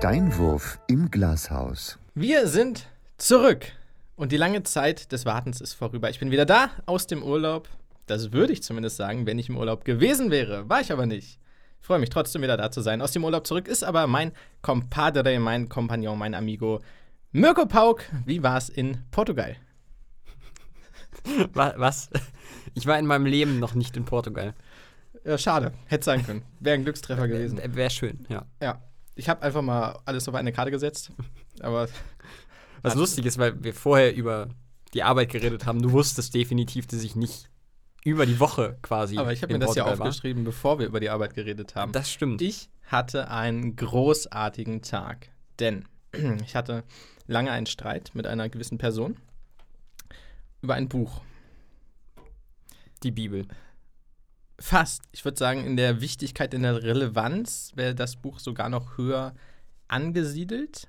Steinwurf im Glashaus. Wir sind zurück und die lange Zeit des Wartens ist vorüber. Ich bin wieder da aus dem Urlaub. Das würde ich zumindest sagen, wenn ich im Urlaub gewesen wäre. War ich aber nicht. Ich freue mich trotzdem wieder da zu sein. Aus dem Urlaub zurück ist aber mein Compadre, mein Kompagnon, mein Amigo Mirko Pauk. Wie war es in Portugal? Was? Ich war in meinem Leben noch nicht in Portugal. Ja, schade. Hätte sein können. Wäre ein Glückstreffer gewesen. Wäre schön, ja. Ja. Ich habe einfach mal alles auf eine Karte gesetzt. Aber. Was lustig ist, weil wir vorher über die Arbeit geredet haben. Du wusstest definitiv, dass ich nicht über die Woche quasi. Aber ich habe mir das ja aufgeschrieben, war. bevor wir über die Arbeit geredet haben. Das stimmt. Ich hatte einen großartigen Tag. Denn ich hatte lange einen Streit mit einer gewissen Person über ein Buch. Die Bibel. Fast. Ich würde sagen, in der Wichtigkeit, in der Relevanz wäre das Buch sogar noch höher angesiedelt.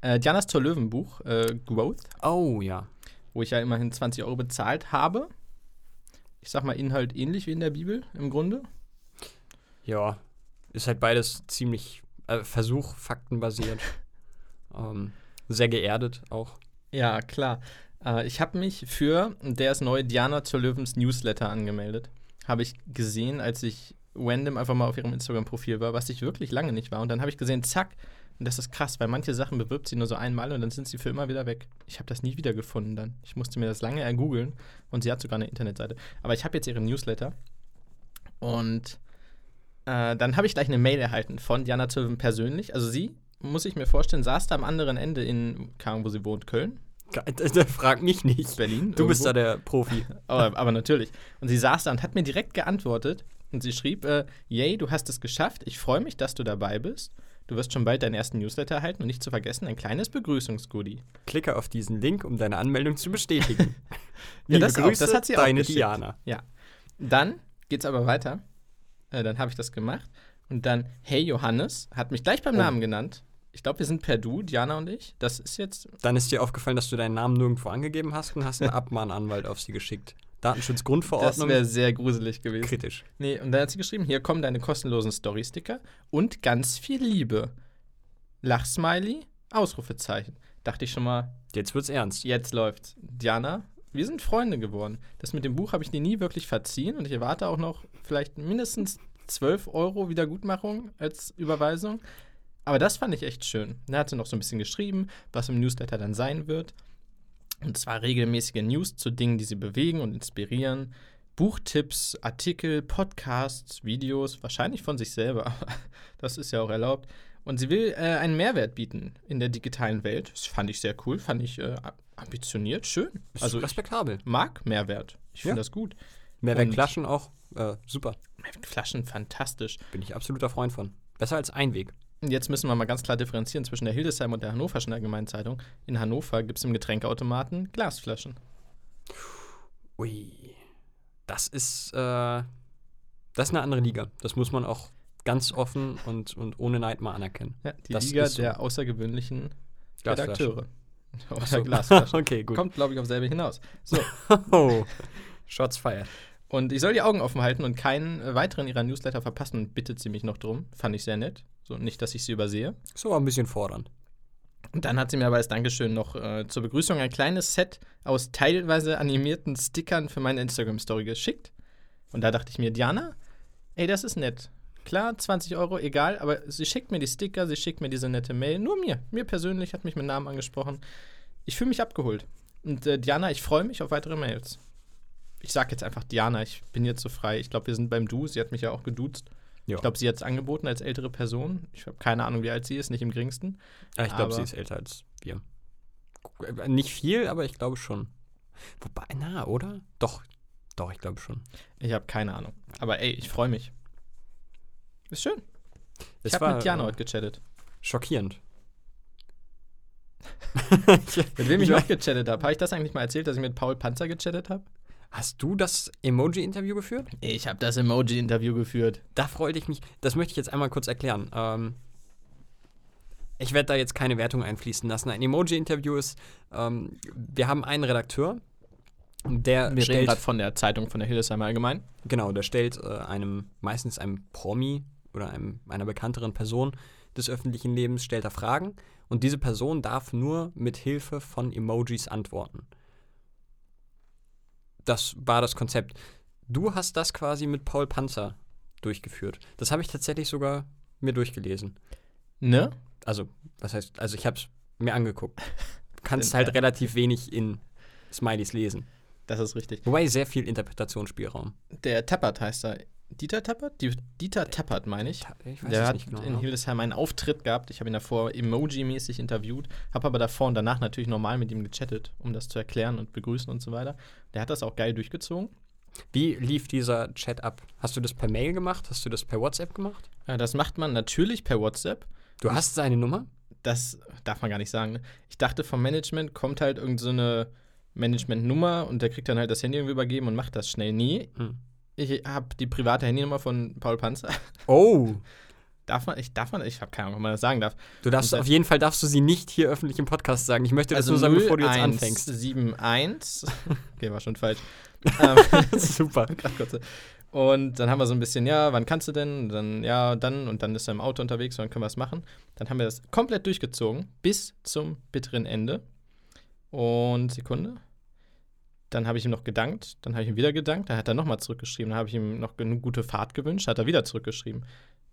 Äh, Dianas zur Löwen Buch, äh, Growth. Oh, ja. Wo ich ja immerhin 20 Euro bezahlt habe. Ich sag mal, Inhalt ähnlich wie in der Bibel im Grunde. Ja, ist halt beides ziemlich äh, Versuch, faktenbasiert. ähm, sehr geerdet auch. Ja, klar. Äh, ich habe mich für der ist neue Diana zur Löwens Newsletter angemeldet habe ich gesehen, als ich random einfach mal auf ihrem Instagram-Profil war, was ich wirklich lange nicht war. Und dann habe ich gesehen, zack, und das ist krass, weil manche Sachen bewirbt sie nur so einmal und dann sind sie für immer wieder weg. Ich habe das nie wieder gefunden dann. Ich musste mir das lange ergoogeln und sie hat sogar eine Internetseite. Aber ich habe jetzt ihre Newsletter und äh, dann habe ich gleich eine Mail erhalten von Diana Zöwen persönlich. Also sie, muss ich mir vorstellen, saß da am anderen Ende in, keine wo sie wohnt, Köln. Frag mich nicht. Berlin. Du irgendwo. bist da der Profi. aber, aber, natürlich. Und sie saß da und hat mir direkt geantwortet. Und sie schrieb: äh, Yay, du hast es geschafft. Ich freue mich, dass du dabei bist. Du wirst schon bald deinen ersten Newsletter erhalten und nicht zu vergessen, ein kleines Begrüßungsgoodie. Klicke auf diesen Link, um deine Anmeldung zu bestätigen. ja, das, Grüße, auch, das hat sie deine auch Diana. Ja. Dann geht's aber weiter. Äh, dann habe ich das gemacht. Und dann, hey Johannes, hat mich gleich beim oh. Namen genannt ich glaube, wir sind per Du, Diana und ich. Das ist jetzt. Dann ist dir aufgefallen, dass du deinen Namen nirgendwo angegeben hast und hast einen Abmahnanwalt auf sie geschickt. Datenschutzgrundverordnung. Das wäre sehr gruselig gewesen. Kritisch. Nee, und dann hat sie geschrieben: Hier kommen deine kostenlosen Story-Sticker und ganz viel Liebe. Lachsmiley, Ausrufezeichen. Dachte ich schon mal. Jetzt wird's ernst. Jetzt läuft's. Diana, wir sind Freunde geworden. Das mit dem Buch habe ich dir nie wirklich verziehen und ich erwarte auch noch vielleicht mindestens 12 Euro Wiedergutmachung als Überweisung. Aber das fand ich echt schön. Da hat sie noch so ein bisschen geschrieben, was im Newsletter dann sein wird. Und zwar regelmäßige News zu Dingen, die sie bewegen und inspirieren. Buchtipps, Artikel, Podcasts, Videos, wahrscheinlich von sich selber, aber das ist ja auch erlaubt. Und sie will äh, einen Mehrwert bieten in der digitalen Welt. Das fand ich sehr cool, fand ich äh, ambitioniert, schön. Ist also respektabel. mag Mehrwert. Ich finde ja. das gut. Mehrwertflaschen auch äh, super. Mehrwertflaschen fantastisch. Bin ich absoluter Freund von. Besser als Einweg. Jetzt müssen wir mal ganz klar differenzieren zwischen der Hildesheim und der Hannoverschen Allgemeinen Zeitung. In Hannover gibt es im Getränkeautomaten Glasflaschen. Ui. Das ist, äh, das ist eine andere Liga. Das muss man auch ganz offen und, und ohne Neid mal anerkennen. Ja, die das Liga so. der außergewöhnlichen Redakteure. Oder so. Glasflaschen. okay, gut. Kommt, glaube ich, auf selbe hinaus. So. oh. Shots fired. Und ich soll die Augen offen halten und keinen weiteren ihrer Newsletter verpassen, bittet sie mich noch drum. Fand ich sehr nett. So, nicht, dass ich sie übersehe. So ein bisschen fordernd. Und dann hat sie mir aber als Dankeschön noch äh, zur Begrüßung ein kleines Set aus teilweise animierten Stickern für meine Instagram-Story geschickt. Und da dachte ich mir, Diana, ey, das ist nett. Klar, 20 Euro, egal, aber sie schickt mir die Sticker, sie schickt mir diese nette Mail. Nur mir. Mir persönlich hat mich mit Namen angesprochen. Ich fühle mich abgeholt. Und äh, Diana, ich freue mich auf weitere Mails. Ich sage jetzt einfach Diana, ich bin jetzt so frei. Ich glaube, wir sind beim Du. Sie hat mich ja auch geduzt. Ja. Ich glaube, sie hat es angeboten als ältere Person. Ich habe keine Ahnung, wie alt sie ist, nicht im geringsten. Ja, ich glaube, sie ist älter als wir. Äh, nicht viel, aber ich glaube schon. Wobei, na, oder? Doch, doch, ich glaube schon. Ich habe keine Ahnung. Aber ey, ich freue mich. Ist schön. Es ich habe mit Jana äh, heute gechattet. Schockierend. mit wem ich noch gechattet habe. Habe ich das eigentlich mal erzählt, dass ich mit Paul Panzer gechattet habe? Hast du das Emoji-Interview geführt? Ich habe das Emoji-Interview geführt. Da freute ich mich. Das möchte ich jetzt einmal kurz erklären. Ähm, ich werde da jetzt keine Wertung einfließen lassen. Ein Emoji-Interview ist, ähm, wir haben einen Redakteur, der wir stellt, reden gerade von der Zeitung von der Hildesheimer Allgemein. Genau, der stellt äh, einem, meistens einem Promi oder einem, einer bekannteren Person des öffentlichen Lebens, stellt da Fragen und diese Person darf nur mit Hilfe von Emojis antworten. Das war das Konzept. Du hast das quasi mit Paul Panzer durchgeführt. Das habe ich tatsächlich sogar mir durchgelesen. Ne? Also, was heißt, also ich habe es mir angeguckt. Du kannst halt relativ wenig in Smileys lesen. Das ist richtig. Wobei sehr viel Interpretationsspielraum. Der Tappert heißt er. Dieter Tappert? Die, Dieter Tappert, meine ich. Ich weiß Der es hat nicht genau. in? Hildesheim einen Auftritt gehabt. Ich habe ihn davor emoji-mäßig interviewt, habe aber davor und danach natürlich normal mit ihm gechattet, um das zu erklären und begrüßen und so weiter. Der hat das auch geil durchgezogen. Wie lief dieser Chat ab? Hast du das per Mail gemacht? Hast du das per WhatsApp gemacht? Äh, Das macht man natürlich per WhatsApp. Du hast seine Nummer? Das darf man gar nicht sagen. Ne? Ich dachte, vom Management kommt halt irgend so Managementnummer und der kriegt dann halt das Handy irgendwie übergeben und macht das schnell. Nee, Hm. Ich habe die private Handynummer von Paul Panzer. Oh, Darf man, ich darf man, ich habe keine Ahnung, ob man das sagen darf. du darfst auf jeden Fall darfst du sie nicht hier öffentlich im Podcast sagen. Ich möchte das Also nur sagen, bevor du jetzt anfängst. 0171. Okay, war schon falsch. ähm, Super. Und dann haben wir so ein bisschen, ja, wann kannst du denn? Und dann, ja, dann. Und dann ist er im Auto unterwegs und dann können wir es machen. Dann haben wir das komplett durchgezogen bis zum bitteren Ende. Und Sekunde. Dann habe ich ihm noch gedankt. Dann habe ich ihm wieder gedankt. Dann hat er nochmal zurückgeschrieben. Dann habe ich ihm noch genug gute Fahrt gewünscht. Hat er wieder zurückgeschrieben.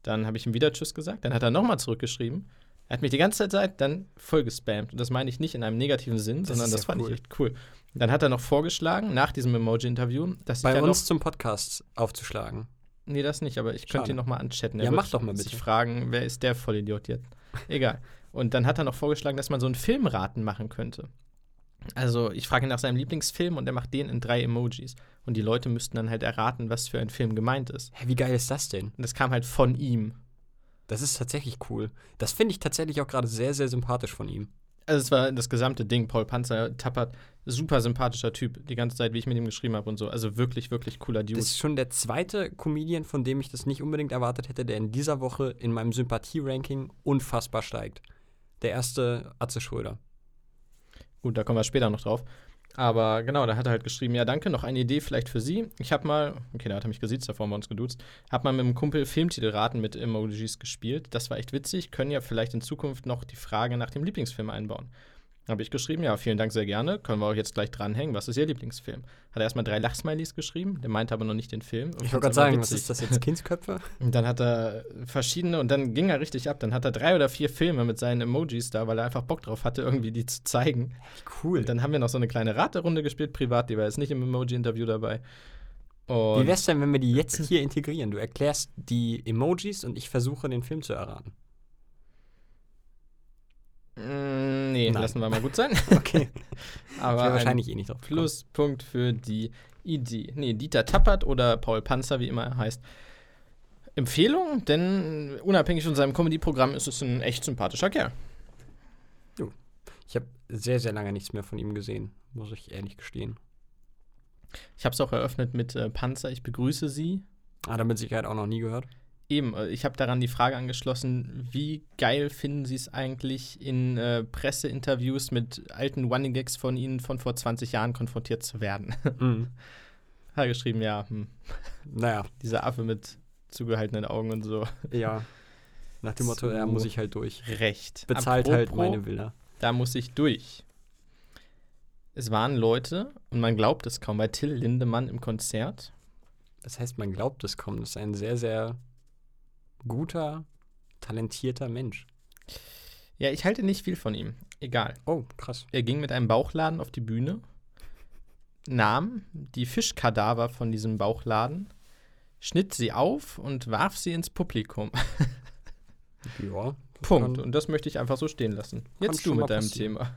Dann habe ich ihm wieder Tschüss gesagt. Dann hat er nochmal zurückgeschrieben. Er hat mich die ganze Zeit dann voll gespammt. Und das meine ich nicht in einem negativen Sinn, sondern das ja fand cool. ich echt cool. Dann hat er noch vorgeschlagen, nach diesem Emoji-Interview, dass ich Bei ja uns noch zum Podcast aufzuschlagen. Nee, das nicht, aber ich könnte Schade. ihn noch mal anchatten. Ja, Er mach wird doch mal sich bitte. fragen, wer ist der Vollidiot jetzt? Egal. Und dann hat er noch vorgeschlagen, dass man so einen Filmraten machen könnte. Also, ich frage ihn nach seinem Lieblingsfilm und er macht den in drei Emojis. Und die Leute müssten dann halt erraten, was für ein Film gemeint ist. Hä, wie geil ist das denn? Und das kam halt von ihm. Das ist tatsächlich cool. Das finde ich tatsächlich auch gerade sehr, sehr sympathisch von ihm. Also, es war das gesamte Ding. Paul Panzer tappert, super sympathischer Typ. Die ganze Zeit, wie ich mit ihm geschrieben habe und so. Also, wirklich, wirklich cooler Dude. Das ist schon der zweite Comedian, von dem ich das nicht unbedingt erwartet hätte, der in dieser Woche in meinem Sympathie-Ranking unfassbar steigt. Der erste Atze Schröder. Gut, da kommen wir später noch drauf. Aber genau, da hat er halt geschrieben, ja, danke, noch eine Idee vielleicht für Sie. Ich habe mal, okay, da hat er mich gesiezt, davor haben wir uns geduzt, habe mal mit einem Kumpel Filmtitelraten mit Emojis gespielt. Das war echt witzig, können ja vielleicht in Zukunft noch die Frage nach dem Lieblingsfilm einbauen. Habe ich geschrieben, ja, vielen Dank, sehr gerne. Können wir auch jetzt gleich dranhängen. Was ist Ihr Lieblingsfilm? Hat er erstmal drei Lachsmileys geschrieben, der meinte aber noch nicht den Film. Und Ich wollte gerade sagen, was witzig. ist das jetzt? Kindsköpfe? Und dann hat er verschiedene, und dann ging er richtig ab. Dann hat er drei oder vier Filme mit seinen Emojis da, weil er einfach Bock drauf hatte, irgendwie die zu zeigen. Cool. Und dann haben wir noch so eine kleine Raterunde gespielt, privat, die war jetzt nicht im Emoji-Interview dabei. Wie Und wär's denn, wenn wir die jetzt hier integrieren? Du erklärst die Emojis und ich versuche, den Film zu erraten. Mm, nee, Nein. lassen wir mal gut sein. Okay. Aber ich wahrscheinlich eh nicht drauf gekommen. Pluspunkt für die Idee. Nee, Dieter Tappert oder Paul Panzer, wie immer er heißt. Empfehlung, denn unabhängig von seinem Comedy-Programm ist es ein echt sympathischer Kerl. Ich habe sehr, sehr lange nichts mehr von ihm gesehen, muss ich ehrlich gestehen. Ich habe es auch eröffnet mit äh, Panzer, ich begrüße Sie. Ah, damit Sicherheit auch noch nie gehört. Eben, äh, ich habe daran die Frage angeschlossen, wie geil finden Sie es eigentlich, in äh, Presseinterviews mit alten Running Gags von Ihnen von vor 20 Jahren konfrontiert zu werden? Mhm. Hat er geschrieben, ja, hm, Naja, dieser Affe mit zugehaltenen Augen und so. ja. Nach dem Motto, ja, muss ich halt durch. Recht. Bezahlt halt Apropos, meine Villa. Da muss ich durch. Es waren Leute, und man glaubt es kaum, bei Till Lindemann im Konzert. Das heißt, man glaubt es kaum. Das ist ein sehr, sehr guter, talentierter Mensch. Ja, ich halte nicht viel von ihm. Egal. Oh, krass. Er ging mit einem Bauchladen auf die Bühne, nahm die Fischkadaver von diesem Bauchladen, schnitt sie auf und warf sie ins Publikum. Ja. Punkt. Und das möchte ich einfach so stehen lassen. Jetzt du mit deinem passieren. Thema.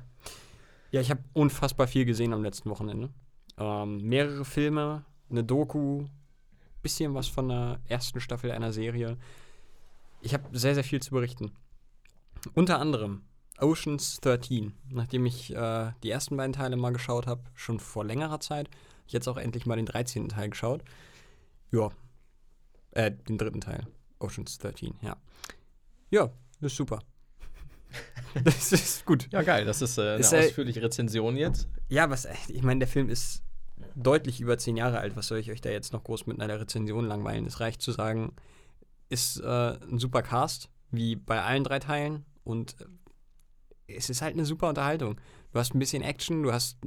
Ja, ich habe unfassbar viel gesehen am letzten Wochenende. Ähm, mehrere Filme, eine Doku, bisschen was von der ersten Staffel einer Serie. Ich habe sehr, sehr viel zu berichten. Unter anderem Oceans 13. Nachdem ich äh, die ersten beiden Teile mal geschaut habe, schon vor längerer Zeit, jetzt auch endlich mal den 13. Teil geschaut. Ja. Äh, den dritten Teil. Oceans 13, ja. Ja, ist super. das ist gut. Ja, geil. Das ist äh, eine Ist, äh, ausführliche Rezension jetzt. Ja, was, ich meine, der Film ist deutlich über zehn Jahre alt. Was soll ich euch da jetzt noch groß mit einer Rezension langweilen? Es reicht zu sagen, ist äh, ein super Cast, wie bei allen drei Teilen. Und äh, es ist halt eine super Unterhaltung. Du hast ein bisschen Action, du hast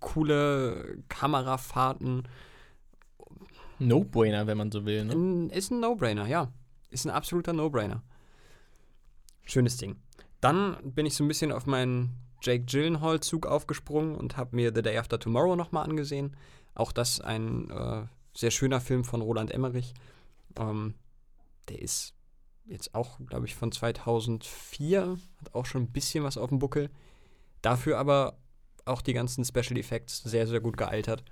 coole Kamerafahrten. No-Brainer, wenn man so will. Ne? Ein, ist ein No-Brainer, ja. Ist ein absoluter No-Brainer. Schönes Ding. Dann bin ich so ein bisschen auf meinen Jake Gyllenhaal-Zug aufgesprungen und habe mir The Day After Tomorrow nochmal angesehen. Auch das ein äh, sehr schöner Film von Roland Emmerich. Ähm, der ist jetzt auch, glaube ich, von 2004. Hat auch schon ein bisschen was auf dem Buckel. Dafür aber auch die ganzen Special Effects sehr, sehr gut gealtert.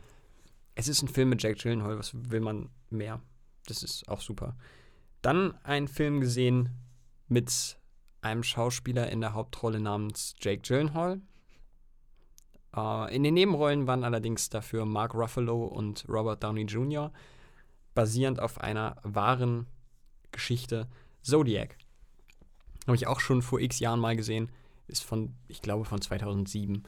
Es ist ein Film mit Jake Gyllenhaal. Was will man mehr? Das ist auch super. Dann einen Film gesehen mit einem Schauspieler in der Hauptrolle namens Jake Gyllenhaal. Äh, in den Nebenrollen waren allerdings dafür Mark Ruffalo und Robert Downey Jr., basierend auf einer wahren Geschichte Zodiac. Habe ich auch schon vor x Jahren mal gesehen. Ist von, ich glaube, von 2007.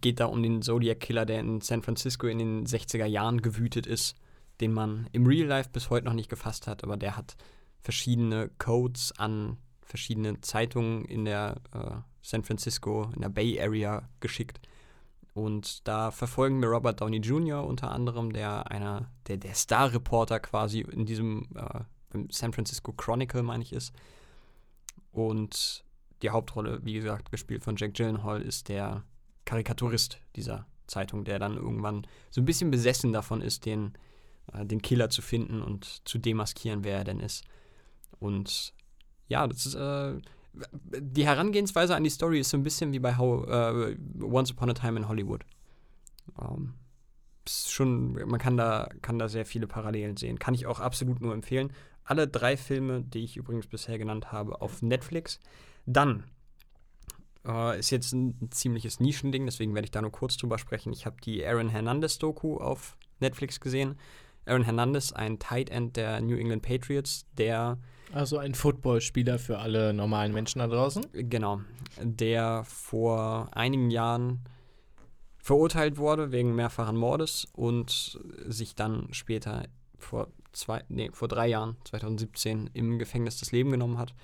Geht da um den Zodiac-Killer, der in San Francisco in den 60er Jahren gewütet ist, den man im Real Life bis heute noch nicht gefasst hat, aber der hat verschiedene Codes an verschiedene Zeitungen in der äh, San Francisco, in der Bay Area geschickt. Und da verfolgen wir Robert Downey Jr. unter anderem, der einer, der, der Star-Reporter quasi in diesem äh, San Francisco Chronicle, meine ich, ist. Und die Hauptrolle, wie gesagt, gespielt von Jack Gyllenhaal, ist der Karikaturist dieser Zeitung, der dann irgendwann so ein bisschen besessen davon ist, den, äh, den Killer zu finden und zu demaskieren, wer er denn ist. Und ja, das ist, äh, die Herangehensweise an die Story ist so ein bisschen wie bei How, äh, Once Upon a Time in Hollywood. Ähm, schon, man kann da, kann da sehr viele Parallelen sehen. Kann ich auch absolut nur empfehlen. Alle drei Filme, die ich übrigens bisher genannt habe, auf Netflix. Dann äh, ist jetzt ein, ein, ziemliches Nischending, deswegen werde ich da nur kurz drüber sprechen. Ich habe die Aaron Hernandez-Doku auf Netflix gesehen. Aaron Hernandez, ein Tight End der New England Patriots, der also ein Footballspieler für alle normalen Menschen da draußen? Genau. Der vor einigen Jahren verurteilt wurde wegen mehrfachen Mordes und sich dann später vor zwei, nee, vor drei Jahren, 2017, im Gefängnis das Leben genommen hat.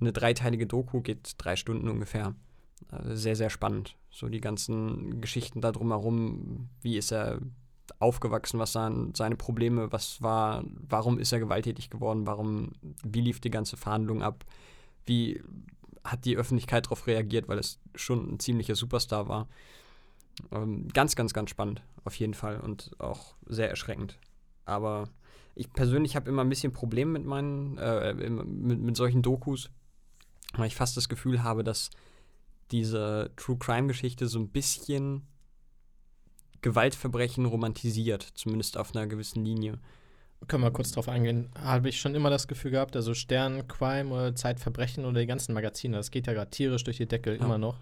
Eine dreiteilige Doku geht drei Stunden ungefähr. Also sehr, sehr spannend. So die ganzen Geschichten da drumherum, wie ist er aufgewachsen, was waren seine Probleme, was war, warum ist er gewalttätig geworden, warum, wie lief die ganze Verhandlung ab, wie hat die Öffentlichkeit darauf reagiert, weil es schon ein ziemlicher Superstar war. Ähm, ganz, ganz, ganz spannend, auf jeden Fall und auch sehr erschreckend. Aber ich persönlich habe immer ein bisschen Probleme mit meinen, äh, mit, mit solchen Dokus, weil ich fast das Gefühl habe, dass diese True Crime Geschichte so ein bisschen Gewaltverbrechen romantisiert, zumindest auf einer gewissen Linie. Können wir kurz drauf eingehen. Habe ich schon immer das Gefühl gehabt, also Stern, Crime oder Zeitverbrechen oder die ganzen Magazine, das geht ja gerade tierisch durch die Deckel, ja. immer noch.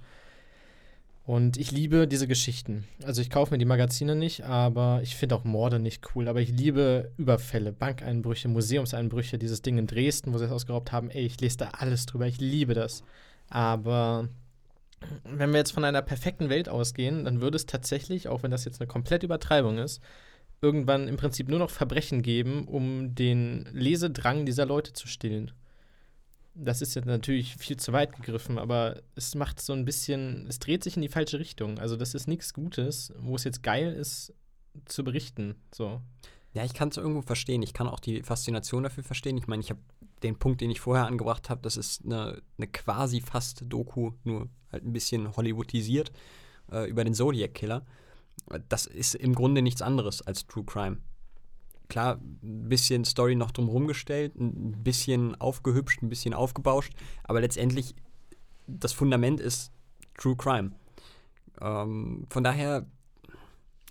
Und ich liebe diese Geschichten. Also ich kaufe mir die Magazine nicht, aber ich finde auch Morde nicht cool. Aber ich liebe Überfälle, Bankeinbrüche, Museumseinbrüche, dieses Ding in Dresden, wo sie es ausgeraubt haben. Ey, ich lese da alles drüber. Ich liebe das. Aber wenn wir jetzt von einer perfekten Welt ausgehen, dann würde es tatsächlich, auch wenn das jetzt eine komplette Übertreibung ist, irgendwann im Prinzip nur noch Verbrechen geben, um den Lesedrang dieser Leute zu stillen. Das ist jetzt natürlich viel zu weit gegriffen, aber es macht so ein bisschen, es dreht sich in die falsche Richtung. Also das ist nichts Gutes, wo es jetzt geil ist zu berichten. So. Ja, ich kann es irgendwo verstehen. Ich kann auch die Faszination dafür verstehen. Ich meine, ich habe den Punkt, den ich vorher angebracht habe, das ist eine, eine quasi fast Doku, nur halt ein bisschen Hollywoodisiert, äh, über den Zodiac Killer. Das ist im Grunde nichts anderes als True Crime. Klar, ein bisschen Story noch drumherum gestellt, ein bisschen aufgehübscht, ein bisschen aufgebauscht, aber letztendlich das Fundament ist True Crime. Ähm, von daher,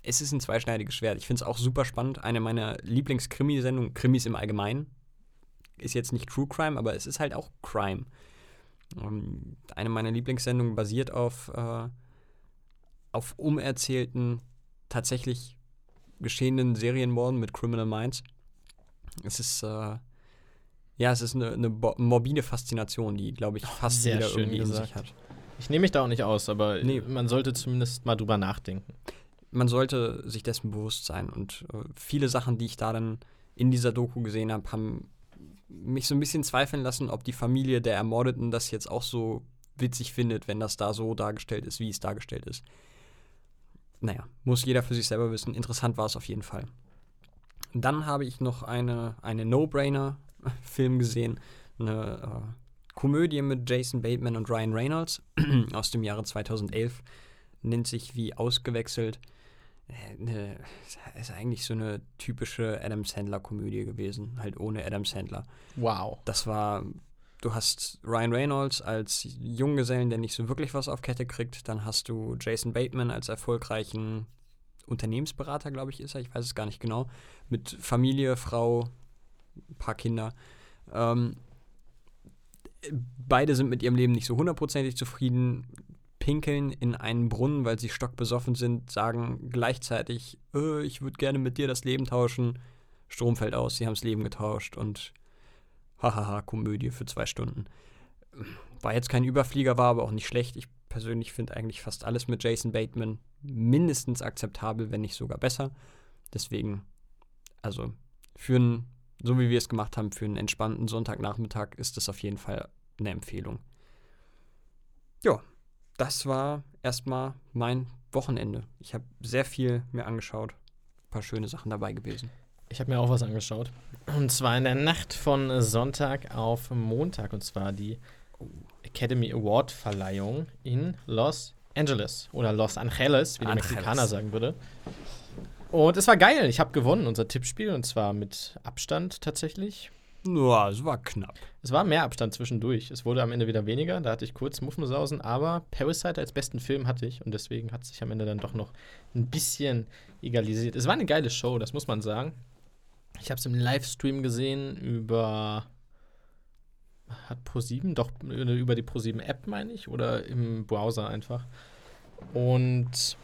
es ist ein zweischneidiges Schwert. Ich finde es auch super spannend. Eine meiner Lieblingskrimi-Sendungen, Krimis im Allgemeinen, ist jetzt nicht True Crime, aber es ist halt auch Crime. Ähm, eine meiner Lieblingssendungen basiert auf, äh, auf umerzählten, tatsächlich geschehenen Serienmorden mit Criminal Minds. Es ist, äh, ja, es ist eine, eine morbide Faszination, die, glaube ich, fast Sehr jeder schön irgendwie gesagt. in sich hat. Ich nehme mich da auch nicht aus, aber Nee. man sollte zumindest mal drüber nachdenken. Man sollte sich dessen bewusst sein und äh, viele Sachen, die ich da dann in dieser Doku gesehen habe, haben mich so ein bisschen zweifeln lassen, ob die Familie der Ermordeten das jetzt auch so witzig findet, wenn das da so dargestellt ist, wie es dargestellt ist. Naja, muss jeder für sich selber wissen. Interessant war es auf jeden Fall. Dann habe ich noch eine, eine No-Brainer-Film gesehen. Eine äh, Komödie mit Jason Bateman und Ryan Reynolds aus dem Jahre 2011. Nennt sich wie ausgewechselt. Äh, ne, ist eigentlich so eine typische Adam Sandler-Komödie gewesen, halt ohne Adam Sandler. Wow. Das war, du hast Ryan Reynolds als Junggesellen, der nicht so wirklich was auf Kette kriegt. Dann hast du Jason Bateman als erfolgreichen Unternehmensberater, glaube ich, ist er. Ich weiß es gar nicht genau. Mit Familie, Frau, ein paar Kinder. Ähm, beide sind mit ihrem Leben nicht so hundertprozentig zufrieden, pinkeln in einen Brunnen, weil sie stockbesoffen sind, sagen gleichzeitig, äh, ich würde gerne mit dir das Leben tauschen. Strom fällt aus, sie haben das Leben getauscht und hahaha, Komödie für zwei Stunden. War jetzt kein Überflieger, war aber auch nicht schlecht. Ich persönlich finde eigentlich fast alles mit Jason Bateman mindestens akzeptabel, wenn nicht sogar besser. Deswegen, also für einen, so wie wir es gemacht haben, für einen entspannten Sonntagnachmittag ist das auf jeden Fall eine Empfehlung. Ja, das war erstmal mein Wochenende. Ich habe sehr viel mir angeschaut. Ein paar schöne Sachen dabei gewesen. Ich habe mir auch was angeschaut. Und zwar in der Nacht von Sonntag auf Montag. Und zwar die Academy Award Verleihung in Los Angeles. Oder Los Angeles, wie der Angeles. Mexikaner sagen würde. Und es war geil. Ich habe gewonnen, unser Tippspiel. Und zwar mit Abstand tatsächlich. Ja, es war knapp. Es war mehr Abstand zwischendurch. Es wurde am Ende wieder weniger. Da hatte ich kurz Muffensausen. Aber Parasite als besten Film hatte ich. Und deswegen hat sich am Ende dann doch noch ein bisschen egalisiert. Es war eine geile Show, das muss man sagen. Ich habe es im Livestream gesehen über. Hat Pro7? Doch, über die Pro7-App, meine ich. Oder im Browser einfach. Und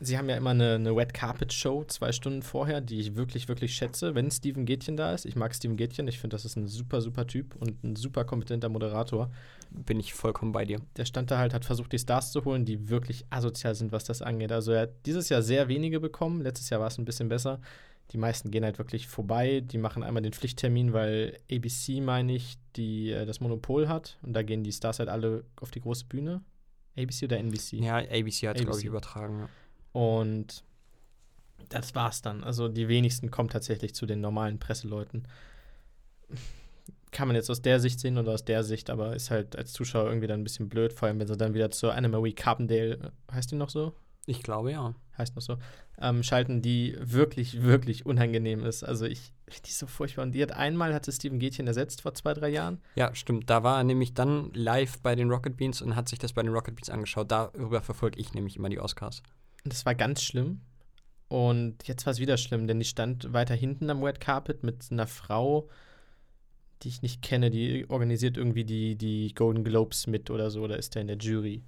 sie haben ja immer eine, eine Red Carpet Show zwei Stunden vorher, die ich wirklich, wirklich schätze, wenn Steven Gätchen da ist. Ich mag Steven Gätchen. Ich finde, das ist ein super, super Typ und ein super kompetenter Moderator. Bin ich vollkommen bei dir. Der stand da halt, hat versucht, die Stars zu holen, die wirklich asozial sind, was das angeht. Also er hat dieses Jahr sehr wenige bekommen. Letztes Jahr war es ein bisschen besser. Die meisten gehen halt wirklich vorbei. Die machen einmal den Pflichttermin, weil ABC, meine ich, die äh, das Monopol hat. Und da gehen die Stars halt alle auf die große Bühne. ABC oder NBC? Ja, ABC hat es, glaube ich, übertragen. Ja. Und das war's dann. Also die wenigsten kommen tatsächlich zu den normalen Presseleuten. Kann man jetzt aus der Sicht sehen oder aus der Sicht, aber ist halt als Zuschauer irgendwie dann ein bisschen blöd, vor allem wenn sie dann wieder zur Annemarie Carpendale, äh, heißt die noch so? Ich glaube, ja. Heißt noch so, ähm, schalten, die wirklich, wirklich unangenehm ist. Also ich, die ist so furchtbar. Und die hat einmal, hatte Steven Gätchen ersetzt vor zwei, drei Jahren. Ja, stimmt. Da war er nämlich dann live bei den Rocket Beans und hat sich das bei den Rocket Beans angeschaut. Darüber verfolge ich nämlich immer die Oscars. Und das war ganz schlimm. Und jetzt war es wieder schlimm, denn die stand weiter hinten am Red Carpet mit einer Frau, die ich nicht kenne, die organisiert irgendwie die, die Golden Globes mit oder so, oder ist da in der Jury.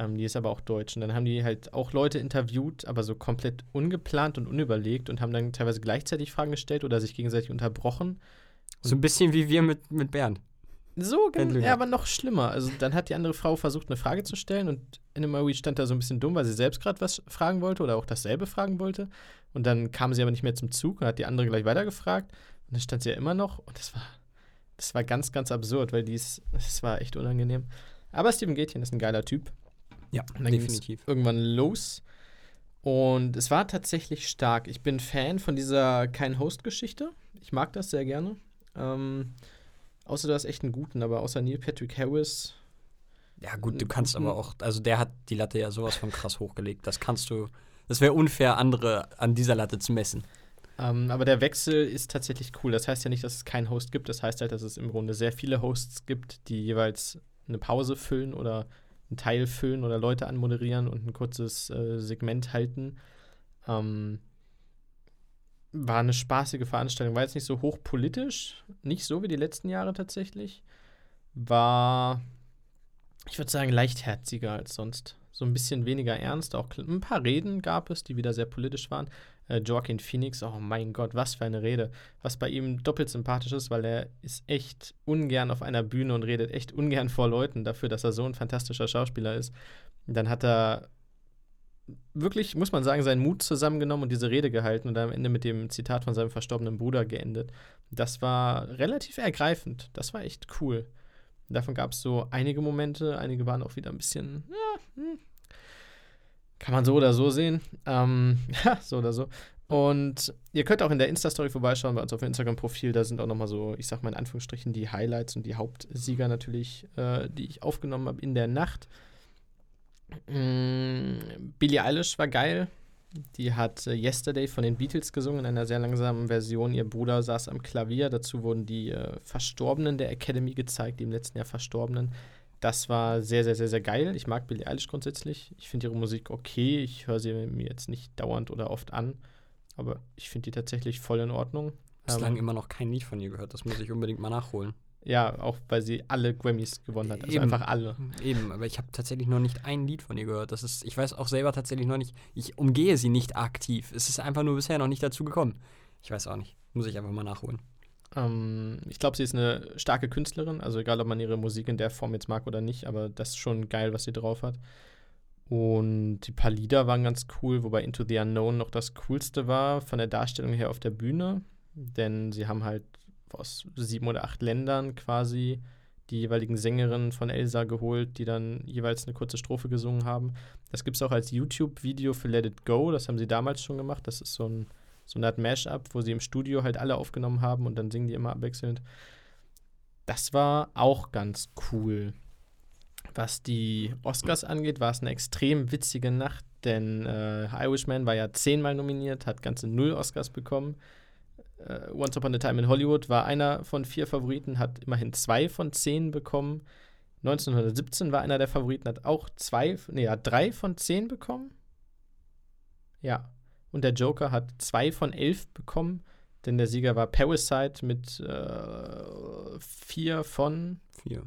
Ähm, die ist aber auch deutsch. Und dann haben die halt auch Leute interviewt, aber so komplett ungeplant und unüberlegt und haben dann teilweise gleichzeitig Fragen gestellt oder sich gegenseitig unterbrochen. So ein bisschen wie wir mit, mit Bernd. So, gen- Endlich. ja, aber noch schlimmer. Also dann hat die andere Frau versucht, eine Frage zu stellen und Annemarie stand da so ein bisschen dumm, weil sie selbst gerade was fragen wollte oder auch dasselbe fragen wollte. Und dann kam sie aber nicht mehr zum Zug und hat die andere gleich weitergefragt. Und dann stand sie ja immer noch und das war, das war ganz, ganz absurd, weil die ist, das war echt unangenehm. Aber Steven Gätchen ist ein geiler Typ. Ja, Und dann definitiv. irgendwann los. Und es war tatsächlich stark. Ich bin Fan von dieser Kein-Host-Geschichte. Ich mag das sehr gerne. Ähm, außer du hast echt einen guten, aber außer Neil Patrick Harris. Ja, gut, du kannst guten- aber auch, also der hat die Latte ja sowas von krass hochgelegt. Das kannst du, das wäre unfair, andere an dieser Latte zu messen. Ähm, aber der Wechsel ist tatsächlich cool. Das heißt ja nicht, dass es keinen Host gibt. Das heißt halt, dass es im Grunde sehr viele Hosts gibt, die jeweils eine Pause füllen oder einen Teil füllen oder Leute anmoderieren und ein kurzes äh, Segment halten. Ähm, war eine spaßige Veranstaltung. War jetzt nicht so hochpolitisch, nicht so wie die letzten Jahre tatsächlich. War, ich würde sagen, leichtherziger als sonst. So ein bisschen weniger ernst. Auch ein paar Reden gab es, die wieder sehr politisch waren. Äh, Joaquin Phoenix, oh mein Gott, was für eine Rede. Was bei ihm doppelt sympathisch ist, weil er ist echt ungern auf einer Bühne und redet echt ungern vor Leuten dafür, dass er so ein fantastischer Schauspieler ist. Dann hat er wirklich, muss man sagen, seinen Mut zusammengenommen und diese Rede gehalten und am Ende mit dem Zitat von seinem verstorbenen Bruder geendet. Das war relativ ergreifend. Das war echt cool. Davon gab es so einige Momente. Einige waren auch wieder ein bisschen, ja, hm, kann man so oder so sehen. Ähm, ja, so oder so. Und ihr könnt auch in der Insta-Story vorbeischauen bei uns auf dem Instagram-Profil. Da sind auch nochmal so, ich sag mal in Anführungsstrichen, die Highlights und die Hauptsieger natürlich, äh, die ich aufgenommen habe in der Nacht. Mm, Billie Eilish war geil. Die hat äh, Yesterday von den Beatles gesungen in einer sehr langsamen Version. Ihr Bruder saß am Klavier. Dazu wurden die äh, Verstorbenen der Academy gezeigt, die im letzten Jahr Verstorbenen. Das war sehr, sehr, sehr, sehr geil. Ich mag Billie Eilish grundsätzlich. Ich finde ihre Musik okay. Ich höre sie mir jetzt nicht dauernd oder oft an. Aber ich finde die tatsächlich voll in Ordnung. Bislang Ähm, immer noch kein Lied von ihr gehört. Das muss ich unbedingt mal nachholen. Ja, auch weil sie alle Grammys gewonnen hat. Also Eben. einfach alle. Eben, aber ich habe tatsächlich noch nicht ein Lied von ihr gehört. Das ist, ich weiß auch selber tatsächlich noch nicht, ich umgehe sie nicht aktiv. Es ist einfach nur bisher noch nicht dazu gekommen. Ich weiß auch nicht. Muss ich einfach mal nachholen. Ähm, ich glaube, sie ist eine starke Künstlerin. Also egal, ob man ihre Musik in der Form jetzt mag oder nicht, aber das ist schon geil, was sie drauf hat. Und die paar Lieder waren ganz cool, wobei Into the Unknown noch das Coolste war von der Darstellung her auf der Bühne. Denn sie haben halt aus sieben oder acht Ländern quasi die jeweiligen Sängerinnen von Elsa geholt, die dann jeweils eine kurze Strophe gesungen haben. Das gibt es auch als YouTube-Video für Let It Go. Das haben sie damals schon gemacht. Das ist so, ein, so eine Art Mash-up, wo sie im Studio halt alle aufgenommen haben und dann singen die immer abwechselnd. Das war auch ganz cool. Was die Oscars angeht, war es eine extrem witzige Nacht, denn äh, Irishman war ja zehnmal nominiert, hat ganze null Oscars bekommen. Äh, Once Upon a Time in Hollywood war einer von vier Favoriten, hat immerhin zwei von zehn bekommen. 1917 war einer der Favoriten, hat auch zwei, nee, hat drei von zehn bekommen. Ja. Und der Joker hat zwei von elf bekommen, denn der Sieger war Parasite mit äh, vier von, Vier.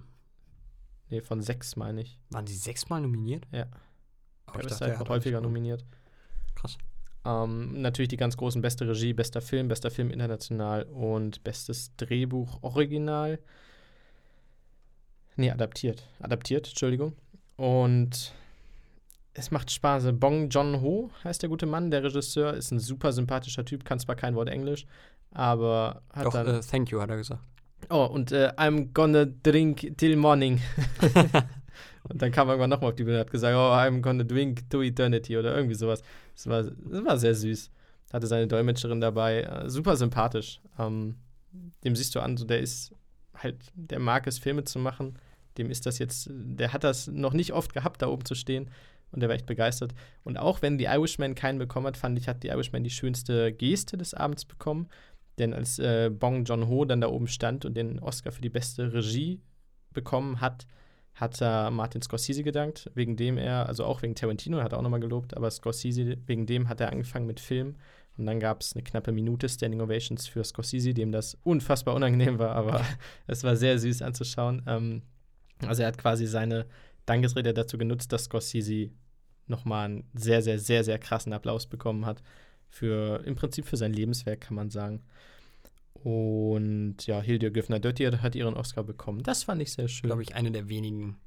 nee, von sechs, meine ich. Waren sie sechsmal nominiert? Ja. Aber Parasite dachte, wird hat häufiger nominiert. Krass. Ähm, natürlich die ganz großen beste Regie, bester Film, bester Film international und bestes Drehbuch original. Nee, adaptiert. Adaptiert, Entschuldigung. Und es macht Spaß. Bong Joon-ho heißt der gute Mann. Der Regisseur ist ein super sympathischer Typ, kann zwar kein Wort Englisch, aber hat Doch, dann. äh, thank you, hat er gesagt. Oh, und äh, I'm gonna drink till morning. und dann kam irgendwann nochmal auf die Bühne und hat gesagt, oh, I'm gonna drink to eternity oder irgendwie sowas. Das war, das war sehr süß. Hatte seine Dolmetscherin dabei. Äh, super sympathisch. Ähm, dem siehst du an, so der ist halt, der mag es, Filme zu machen. Dem ist das jetzt, der hat das noch nicht oft gehabt, da oben zu stehen. Und der war echt begeistert. Und auch wenn die Irishman keinen bekommen hat, fand ich, hat die Irishman die schönste Geste des Abends bekommen. Denn als äh, Bong Joon-ho dann da oben stand und den Oscar für die beste Regie bekommen hat, hat er Martin Scorsese gedankt, wegen dem er, also auch wegen Tarantino, hat er auch nochmal gelobt, aber Scorsese, wegen dem hat er angefangen mit Film. Und dann gab es eine knappe Minute Standing Ovations für Scorsese, dem das unfassbar unangenehm war, aber es war sehr süß anzuschauen. Ähm, also er hat quasi seine Dankesrede dazu genutzt, dass Scorsese nochmal einen sehr, sehr, sehr, sehr krassen Applaus bekommen hat. Für, im Prinzip für sein Lebenswerk, kann man sagen. Und ja, Hildur Güffner-Döttir hat ihren Oscar bekommen. Das fand ich sehr schön. Glaube ich, eine der wenigen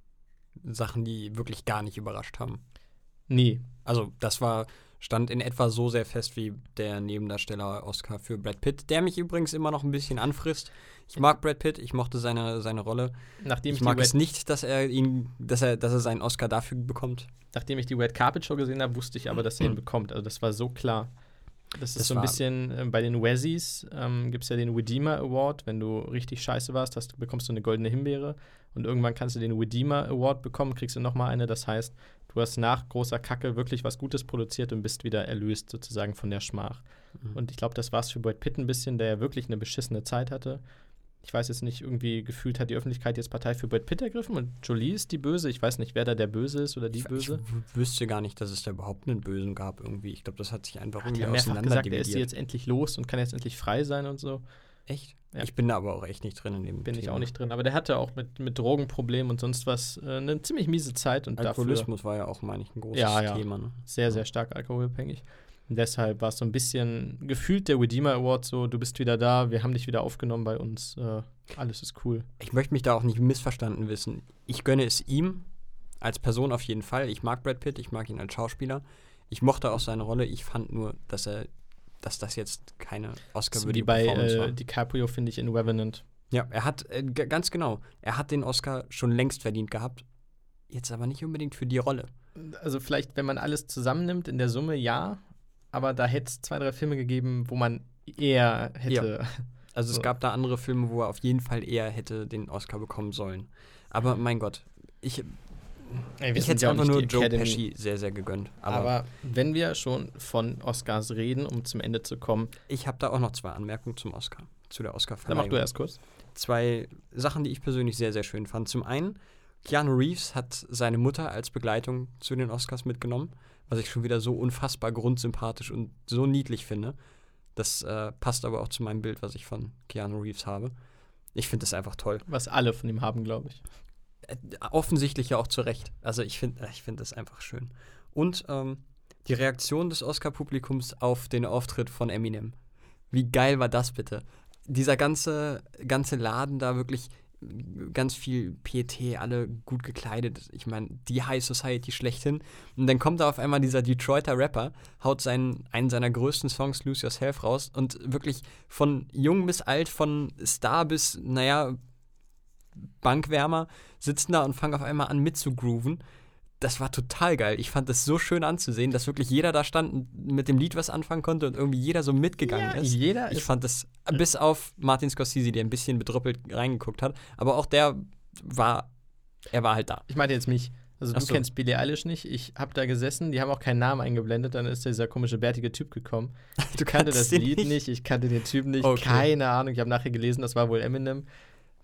Sachen, die wirklich gar nicht überrascht haben. Nee, Also, das war, stand in etwa so sehr fest wie der Nebendarsteller Oscar für Brad Pitt, der mich übrigens immer noch ein bisschen anfrisst. Ich mag Brad Pitt, ich mochte seine, seine Rolle. nachdem ich, mag es nicht, dass er ihn, dass er, dass er seinen Oscar dafür bekommt. nachdem ich die Red Carpet Show gesehen habe, wusste ich aber, dass er ihn bekommt. Also das war so klar. Das ist Das so ein bisschen, äh, bei den Wazzies ähm, gibt es ja den Redeemer Award. Wenn du richtig scheiße warst, hast, bekommst du eine goldene Himbeere. Und irgendwann kannst du den Redeemer Award bekommen, kriegst du nochmal eine. Das heißt, du hast nach großer Kacke wirklich was Gutes produziert und bist wieder erlöst sozusagen von der Schmach. Mhm. Und ich glaube, das war es für Brad Pitt ein bisschen, der ja wirklich eine beschissene Zeit hatte. Ich weiß jetzt nicht, irgendwie gefühlt hat die Öffentlichkeit jetzt Partei für Brad Pitt ergriffen und Jolie ist die Böse. Ich weiß nicht, wer da der Böse ist oder die Ich, ich Böse. w- wüsste gar nicht, dass es da überhaupt einen Bösen gab irgendwie. Ich glaube, das hat sich einfach Hat irgendwie auseinander gesagt, er ist jetzt endlich los und kann jetzt endlich frei sein und so. Echt? Ja. Ich bin da aber auch echt nicht drin in dem Bin ich Thema. auch nicht drin. Aber der hatte auch mit, mit Drogenproblemen und sonst was äh, eine ziemlich miese Zeit und dafür Alkoholismus war ja auch, meine ich, ein großes Ja, ja. Thema. Ne? sehr, sehr stark alkoholabhängig. Und deshalb war es so ein bisschen gefühlt der Redeemer Award so, du bist wieder da, wir haben dich wieder aufgenommen bei uns, äh, alles ist cool. Ich möchte mich da auch nicht missverstanden wissen. Ich gönne es ihm als Person auf jeden Fall. Ich mag Brad Pitt, ich mag ihn als Schauspieler. Ich mochte auch seine Rolle. Ich fand nur, dass er, dass das jetzt keine So Oscar-würdige wie bei Performance war. äh, DiCaprio, finde ich, in Revenant. Ja, er hat, äh, ganz genau, er hat den Oscar schon längst verdient gehabt. Jetzt aber nicht unbedingt für die Rolle. Also vielleicht, wenn man alles zusammennimmt, in der Summe ja, aber da hätte es zwei, drei Filme gegeben, wo man eher hätte. Also es So. gab da andere Filme, wo er auf jeden Fall eher hätte den Oscar bekommen sollen. Aber mein Gott, ich, Ey, ich hätte ja auch einfach nur Joe Academy. Pesci sehr, sehr gegönnt. Aber, Aber, wenn wir schon von Oscars reden, um zum Ende zu kommen, ich habe da auch noch zwei Anmerkungen zum Oscar, zu der dann Oscar-Verleihung. mach du erst kurz. zwei Sachen, die ich persönlich sehr, sehr schön fand. Zum einen, Keanu Reeves hat seine Mutter als Begleitung zu den Oscars mitgenommen, was ich schon wieder so unfassbar grundsympathisch und so niedlich finde. Das äh, passt aber auch zu meinem Bild, was ich von Keanu Reeves habe. Ich finde das einfach toll. Was alle von ihm haben, glaube ich. Äh, offensichtlich ja auch zu Recht. Also ich finde ich find das einfach schön. Und ähm, die Reaktion des Oscar-Publikums auf den Auftritt von Eminem. Wie geil war das bitte? Dieser ganze, ganze Laden da wirklich ganz viel Pietät, alle gut gekleidet. Ich meine, die High Society schlechthin. Und dann kommt da auf einmal dieser Detroiter Rapper, haut seinen, einen seiner größten Songs, Lose Yourself, raus und wirklich von jung bis alt, von Star bis, naja, Bankwärmer sitzen da und fangen auf einmal an mitzugrooven. Das war total geil. Ich fand das so schön anzusehen, dass wirklich jeder da stand und mit dem Lied was anfangen konnte und irgendwie jeder so mitgegangen Ja, ist. jeder Ich ist fand das, bis auf Martin Scorsese, der ein bisschen bedrüppelt reingeguckt hat, aber auch der war, er war halt da. Ich meinte jetzt mich. Also du so. kennst Billie Eilish nicht. Ich habe da gesessen, die haben auch keinen Namen eingeblendet. Dann ist dieser komische bärtige Typ gekommen. Du kannte das Lied nicht. ich kannte den Typen nicht. Okay. Keine Ahnung. Ich habe nachher gelesen, das war wohl Eminem.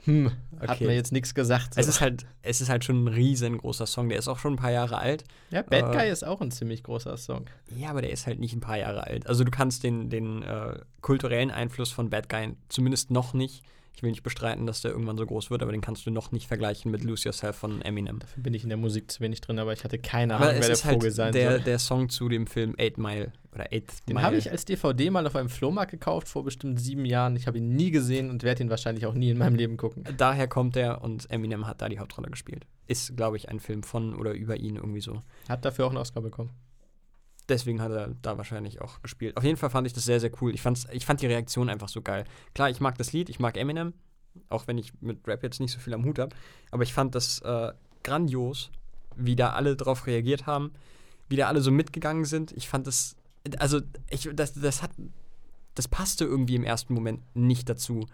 Hm, hat Okay. mir jetzt nichts gesagt. Es so. ist halt, es ist halt schon ein riesengroßer Song. Der ist auch schon ein paar Jahre alt. ja, Bad äh, Guy ist auch ein ziemlich großer Song. Ja, aber der ist halt nicht ein paar Jahre alt. Also du kannst den, den äh, kulturellen Einfluss von Bad Guy zumindest noch nicht. Ich will nicht bestreiten, dass der irgendwann so groß wird, aber den kannst du noch nicht vergleichen mit Lose Yourself von Eminem. Dafür bin ich in der Musik zu wenig drin, aber ich hatte keine Ahnung, wer der halt Vogel sein der, soll. der Song zu dem Film Eight Mile oder Eight Den Mile. habe ich als DVD mal auf einem Flohmarkt gekauft vor bestimmt sieben Jahren. Ich habe ihn nie gesehen und werde ihn wahrscheinlich auch nie in meinem Leben gucken. Daher kommt er und Eminem hat da die Hauptrolle gespielt. Ist, glaube ich, ein Film von oder über ihn irgendwie so. Hat dafür auch einen Oscar bekommen. Deswegen hat er da wahrscheinlich auch gespielt. Auf jeden Fall fand ich das sehr, sehr cool. Ich, fand's, ich fand die Reaktion einfach so geil. Klar, ich mag das Lied, ich mag Eminem, auch wenn ich mit Rap jetzt nicht so viel am Hut habe. Aber ich fand das äh, grandios, wie da alle drauf reagiert haben, wie da alle so mitgegangen sind. Ich fand das, also ich, das, das hat, das passte irgendwie im ersten Moment nicht dazu.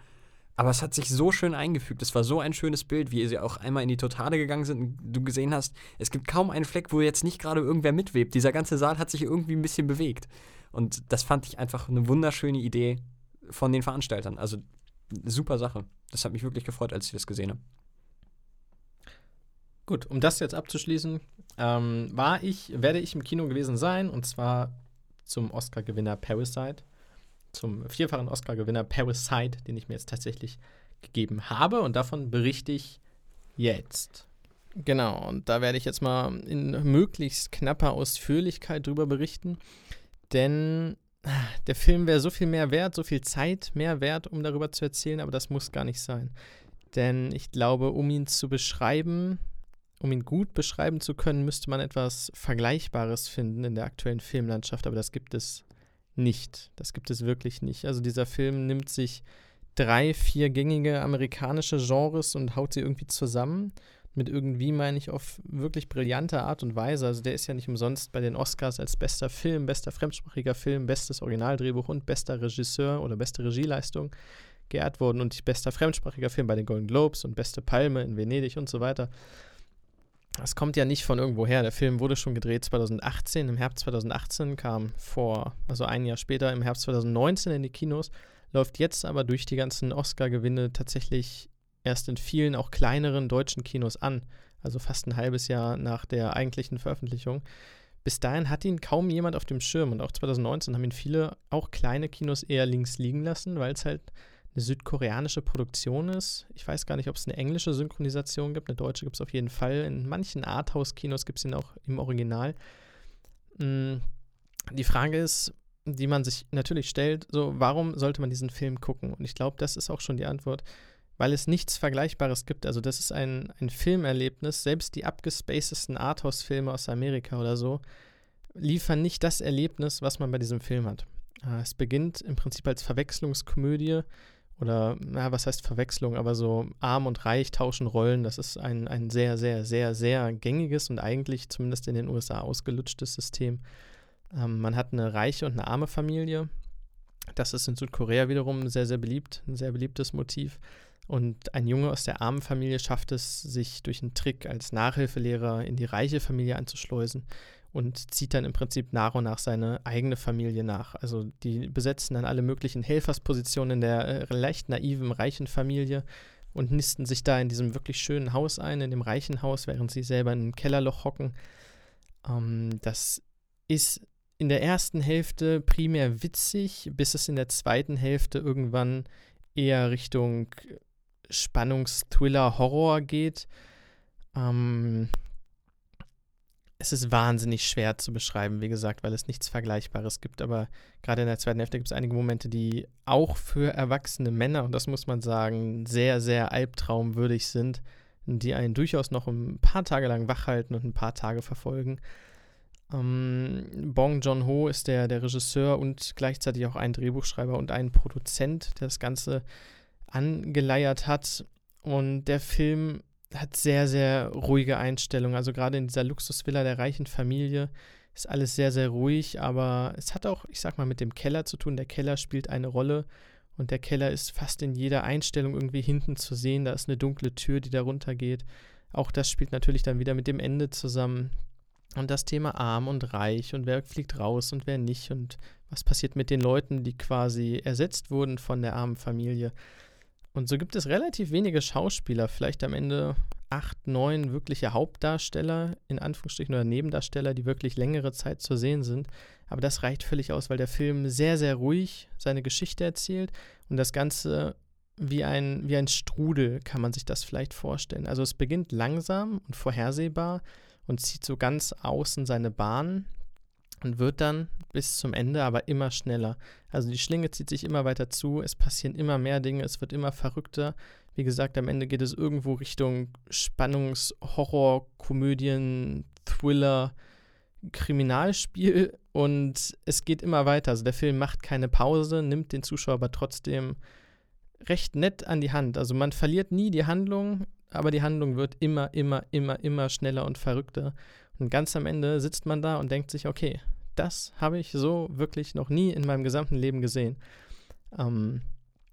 Aber es hat sich so schön eingefügt. Es war so ein schönes Bild, wie sie auch einmal in die Totale gegangen sind du gesehen hast, es gibt kaum einen Fleck, wo jetzt nicht gerade irgendwer mitwebt. Dieser ganze Saal hat sich irgendwie ein bisschen bewegt. Und das fand ich einfach eine wunderschöne Idee von den Veranstaltern. Also super Sache. Das hat mich wirklich gefreut, als ich das gesehen habe. Gut, um das jetzt abzuschließen, ähm, war ich, werde ich im Kino gewesen sein und zwar zum Oscar-Gewinner Parasite, zum vierfachen Oscar-Gewinner Parasite, den ich mir jetzt tatsächlich gegeben habe und davon berichte ich jetzt. Genau, und da werde ich jetzt mal in möglichst knapper Ausführlichkeit drüber berichten, denn ah, der Film wäre so viel mehr wert, so viel Zeit mehr wert, um darüber zu erzählen, aber das muss gar nicht sein. Denn ich glaube, um ihn zu beschreiben, um ihn gut beschreiben zu können, müsste man etwas Vergleichbares finden in der aktuellen Filmlandschaft, aber das gibt es nicht. Das gibt es wirklich nicht. Also dieser Film nimmt sich drei, vier gängige amerikanische Genres und haut sie irgendwie zusammen. Mit irgendwie meine ich auf wirklich brillante Art und Weise. Also der ist ja nicht umsonst bei den Oscars als bester Film, bester fremdsprachiger Film, bestes Originaldrehbuch und bester Regisseur oder beste Regieleistung geehrt worden und bester fremdsprachiger Film bei den Golden Globes und beste Palme in Venedig und so weiter. Das kommt ja nicht von irgendwo her. Der Film wurde schon gedreht 2018, im Herbst 2018, kam vor, also ein Jahr später, im Herbst 2019 in die Kinos, läuft jetzt aber durch die ganzen Oscar-Gewinne tatsächlich erst in vielen auch kleineren deutschen Kinos an. Also fast ein halbes Jahr nach der eigentlichen Veröffentlichung. Bis dahin hat ihn kaum jemand auf dem Schirm und auch 2019 haben ihn viele, auch kleine Kinos eher links liegen lassen, weil es halt eine südkoreanische Produktion ist. Ich weiß gar nicht, ob es eine englische Synchronisation gibt. Eine deutsche gibt es auf jeden Fall. In manchen Arthouse-Kinos gibt es ihn auch im Original. Mm, Die Frage ist, die man sich natürlich stellt, so, warum sollte man diesen Film gucken? Und ich glaube, das ist auch schon die Antwort, weil es nichts Vergleichbares gibt. Also das ist ein, ein Filmerlebnis, selbst die abgespacedesten Arthouse-Filme aus Amerika oder so liefern nicht das Erlebnis, was man bei diesem Film hat. Äh, es beginnt im Prinzip als Verwechslungskomödie oder, na, was heißt Verwechslung, aber so arm und reich tauschen Rollen. Das ist ein, ein sehr, sehr, sehr, sehr gängiges und eigentlich zumindest in den USA ausgelutschtes System. Ähm, man hat eine reiche und eine arme Familie. Das ist in Südkorea wiederum sehr, sehr beliebt, ein sehr beliebtes Motiv. Und ein Junge aus der armen Familie schafft es, sich durch einen Trick als Nachhilfelehrer in die reiche Familie anzuschleusen und zieht dann im Prinzip nach und nach seine eigene Familie nach. Also die besetzen dann alle möglichen Helferspositionen in der äh, leicht naiven, reichen Familie und nisten sich da in diesem wirklich schönen Haus ein, in dem reichen Haus, während sie selber in einem Kellerloch hocken. Ähm, das ist in der ersten Hälfte primär witzig, bis es in der zweiten Hälfte irgendwann eher Richtung Spannungsthriller, Horror geht. Ähm, es ist wahnsinnig schwer zu beschreiben, wie gesagt, weil es nichts Vergleichbares gibt. Aber gerade in der zweiten Hälfte gibt es einige Momente, die auch für erwachsene Männer, und das muss man sagen, sehr, sehr albtraumwürdig sind, die einen durchaus noch ein paar Tage lang wachhalten und ein paar Tage verfolgen. Ähm, Bong Joon-ho ist der, der Regisseur und gleichzeitig auch ein Drehbuchschreiber und ein Produzent, der das Ganze angeleiert hat. Und der Film hat sehr, sehr ruhige Einstellungen. Also gerade in dieser Luxusvilla der reichen Familie ist alles sehr, sehr ruhig, aber es hat auch, ich sag mal, mit dem Keller zu tun. Der Keller spielt eine Rolle und der Keller ist fast in jeder Einstellung irgendwie hinten zu sehen. Da ist eine dunkle Tür, die da runtergeht. Auch das spielt natürlich dann wieder mit dem Ende zusammen. Und das Thema arm und reich und wer fliegt raus und wer nicht und was passiert mit den Leuten, die quasi ersetzt wurden von der armen Familie. Und so gibt es relativ wenige Schauspieler, vielleicht am Ende acht, neun wirkliche Hauptdarsteller, in Anführungsstrichen oder Nebendarsteller, die wirklich längere Zeit zu sehen sind. Aber das reicht völlig aus, weil der Film sehr, sehr ruhig seine Geschichte erzählt und das Ganze wie ein, wie ein Strudel kann man sich das vielleicht vorstellen. Also es beginnt langsam und vorhersehbar und zieht so ganz außen seine Bahn und wird dann bis zum Ende aber immer schneller. Also die Schlinge zieht sich immer weiter zu, es passieren immer mehr Dinge, es wird immer verrückter. Wie gesagt, am Ende geht es irgendwo Richtung Spannungs-, Horror-, Komödien-, Thriller, Kriminalspiel und es geht immer weiter. Also der Film macht keine Pause, nimmt den Zuschauer aber trotzdem recht nett an die Hand. Also man verliert nie die Handlung, aber die Handlung wird immer, immer, immer, immer schneller und verrückter. Und ganz am Ende sitzt man da und denkt sich, okay, das habe ich so wirklich noch nie in meinem gesamten Leben gesehen. Ähm,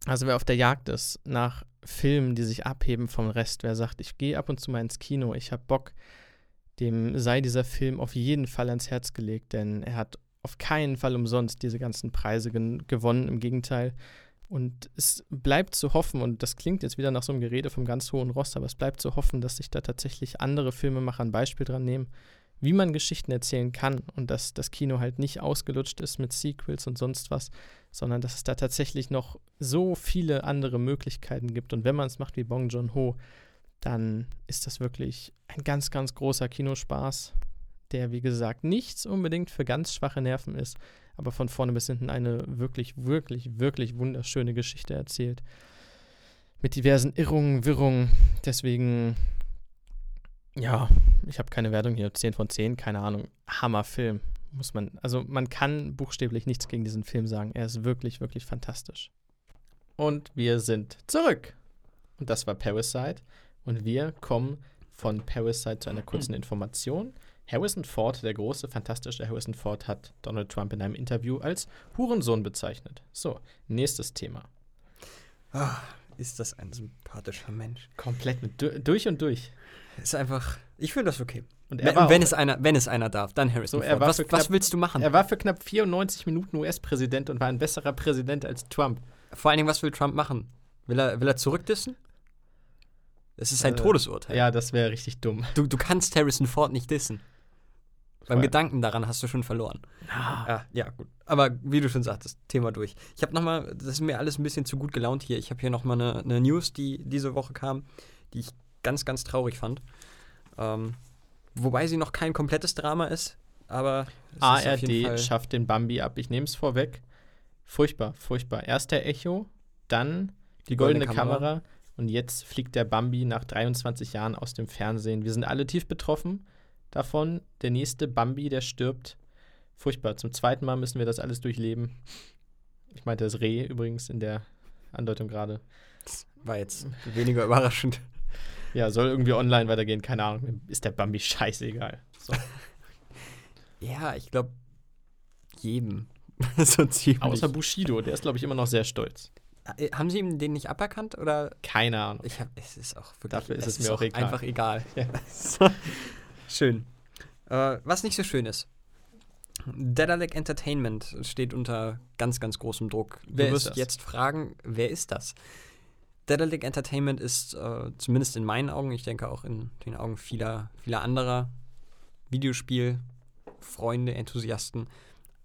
also wer auf der Jagd ist nach Filmen, die sich abheben vom Rest, wer sagt, ich gehe ab und zu mal ins Kino, ich habe Bock, dem sei dieser Film auf jeden Fall ans Herz gelegt, denn er hat auf keinen Fall umsonst diese ganzen Preise gewonnen, im Gegenteil. Und es bleibt zu hoffen, und das klingt jetzt wieder nach so einem Gerede vom ganz hohen Ross, aber es bleibt zu hoffen, dass sich da tatsächlich andere Filmemacher ein Beispiel dran nehmen, wie man Geschichten erzählen kann und dass das Kino halt nicht ausgelutscht ist mit Sequels und sonst was, sondern dass es da tatsächlich noch so viele andere Möglichkeiten gibt. Und wenn man es macht wie Bong Joon-ho, dann ist das wirklich ein ganz, ganz großer Kinospaß, der, wie gesagt, nichts unbedingt für ganz schwache Nerven ist, aber von vorne bis hinten eine wirklich, wirklich, wirklich wunderschöne Geschichte erzählt. Mit diversen Irrungen, Wirrungen. Deswegen ja, ich habe keine Wertung hier. 10 von 10, keine Ahnung. Hammerfilm. Muss man, also man kann buchstäblich nichts gegen diesen Film sagen. Er ist wirklich, wirklich fantastisch. Und wir sind zurück. Und das war Parasite. Und wir kommen von Parasite zu einer kurzen Information. Harrison Ford, der große, fantastische Harrison Ford, hat Donald Trump in einem Interview als Hurensohn bezeichnet. So, nächstes Thema. Ah, ist das ein sympathischer Mensch? Komplett mit, durch und durch. Ist einfach, ich finde das okay. Und wenn, wenn es einer, wenn es einer darf, dann Harrison so, Ford. Was, knapp, was, willst du machen? Er war für knapp 94 Minuten US-Präsident und war ein besserer Präsident als Trump. Vor allen Dingen, was will Trump machen? Will er, will er zurückdissen? Das ist ein äh, Todesurteil. Ja, das wäre richtig dumm. Du, du kannst Harrison Ford nicht dissen. Beim Gedanken daran hast du schon verloren. Ah. Ja, ja, gut. Aber wie du schon sagtest, Thema durch. Ich habe nochmal, das ist mir alles ein bisschen zu gut gelaunt hier. Ich habe hier nochmal eine, eine News, die diese Woche kam, die ich ganz, ganz traurig fand. Ähm, wobei sie noch kein komplettes Drama ist, aber ARD schafft den Bambi ab. Ich nehme es vorweg. Furchtbar, furchtbar. Erst der Echo, dann die goldene, goldene Kamera. Kamera. und jetzt fliegt der Bambi nach 23 Jahren aus dem Fernsehen. Wir sind alle tief betroffen davon. Der nächste Bambi, der stirbt, Furchtbar. Zum zweiten Mal müssen wir das alles durchleben. Ich meinte das Reh übrigens in der Andeutung gerade. Das war jetzt weniger überraschend. Ja, soll irgendwie online weitergehen, keine Ahnung. Ist der Bambi scheißegal. So. Ja, ich glaube, jedem. so ziemlich. Außer Bushido, der ist, glaube ich, immer noch sehr stolz. Äh, Haben sie ihm den nicht aberkannt? Oder? Keine Ahnung. Ich hab, es ist auch wirklich. Dafür ist es mir auch egal. Einfach egal. Ja. Schön. Äh, was nicht so schön ist. Dedalek Entertainment steht unter ganz, ganz großem Druck. Wer du ist wirst jetzt fragen, wer ist das? Dedalek Entertainment ist äh, zumindest in meinen Augen, ich denke auch in den Augen vieler, vieler anderer Videospielfreunde, Enthusiasten,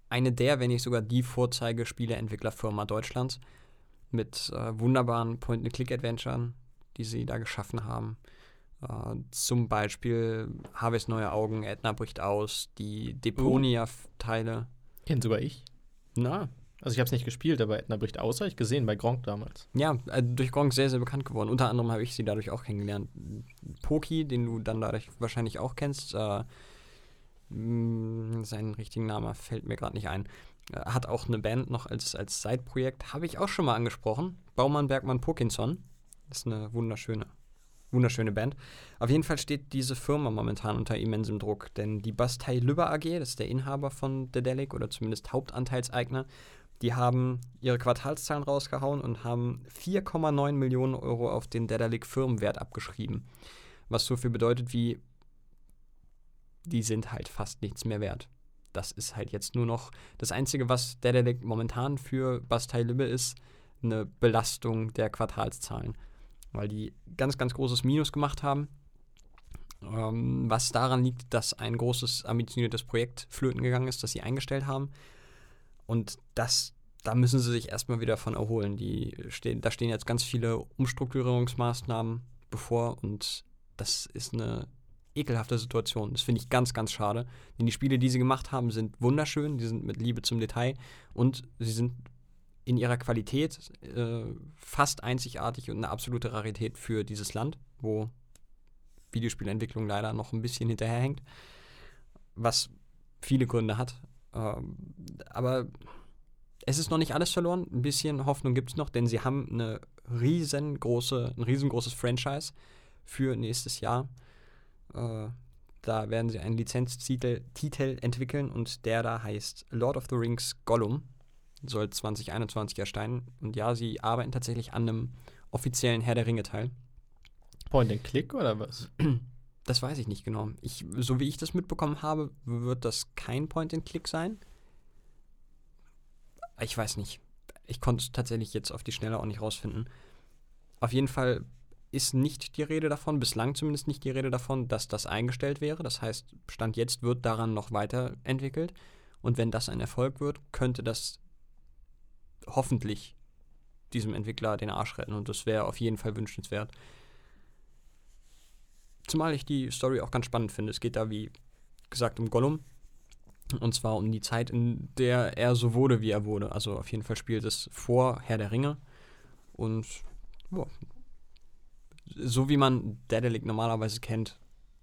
eine der, wenn nicht sogar die Vorzeigespieleentwicklerfirma Deutschlands mit äh, wunderbaren Point-and-Click-Adventuren, die sie da geschaffen haben. Äh, zum Beispiel Harveys neue Augen, Edna bricht aus, die Deponia-Teile. Kennt sogar ich. Na, Also ich habe es nicht gespielt, aber Edna bricht aus, habe ich gesehen bei Gronk damals. ja, äh, durch Gronk sehr, sehr bekannt geworden. Unter anderem habe ich sie dadurch auch kennengelernt. Poki, den du dann dadurch wahrscheinlich auch kennst, äh, mh, seinen richtigen Namen fällt mir gerade nicht ein. Äh, Hat auch eine Band noch als, als Side-Projekt. Habe ich auch schon mal angesprochen. Baumann, Bergmann, Pokinson. Das ist eine wunderschöne, wunderschöne Band. Auf jeden Fall steht diese Firma momentan unter immensem Druck, denn die Bastei Lübbe AG, das ist der Inhaber von Dedelic oder zumindest Hauptanteilseigner, die haben ihre Quartalszahlen rausgehauen und haben 4,9 Millionen Euro auf den Dedalic Firmenwert abgeschrieben. Was so viel bedeutet wie, die sind halt fast nichts mehr wert. Das ist halt jetzt nur noch das Einzige, was Dedalic momentan für Bastei Lübbe ist, eine Belastung der Quartalszahlen. Weil die ganz, ganz großes Minus gemacht haben. Ähm, was daran liegt, dass ein großes, ambitioniertes Projekt flöten gegangen ist, das sie eingestellt haben. Und das, da müssen sie sich erstmal wieder von erholen. Die stehen, da stehen jetzt ganz viele Umstrukturierungsmaßnahmen bevor und das ist eine ekelhafte Situation. Das finde ich ganz, ganz schade. Denn die Spiele, die sie gemacht haben, sind wunderschön, die sind mit Liebe zum Detail und sie sind in ihrer Qualität äh, fast einzigartig und eine absolute Rarität für dieses Land, wo Videospielentwicklung leider noch ein bisschen hinterherhängt, was viele Gründe hat. Ähm, aber es ist noch nicht alles verloren. Ein bisschen Hoffnung gibt es noch, denn sie haben eine riesengroße, ein riesengroßes Franchise für nächstes Jahr. Äh, da werden sie einen Lizenztitel Titel entwickeln und der da heißt Lord of the Rings Gollum. Soll 2021 erscheinen. Und ja, sie arbeiten tatsächlich an einem offiziellen Herr der Ringe-Teil. Point and Click oder was? Das weiß ich nicht genau. Ich, so wie ich das mitbekommen habe, wird das kein Point-and-Click sein. Ich weiß nicht. Ich konnte es tatsächlich jetzt auf die Schnelle auch nicht rausfinden. Auf jeden Fall ist nicht die Rede davon, bislang zumindest nicht die Rede davon, dass das eingestellt wäre. Das heißt, Stand jetzt wird daran noch weiterentwickelt. Und wenn das ein Erfolg wird, könnte das hoffentlich diesem Entwickler den Arsch retten. Und das wäre auf jeden Fall wünschenswert. Zumal ich die Story auch ganz spannend finde. Es geht da, wie gesagt, um Gollum. Und zwar um die Zeit, in der er so wurde, wie er wurde. Also auf jeden Fall spielt es vor Herr der Ringe. Und ja, so wie man Dedelic normalerweise kennt,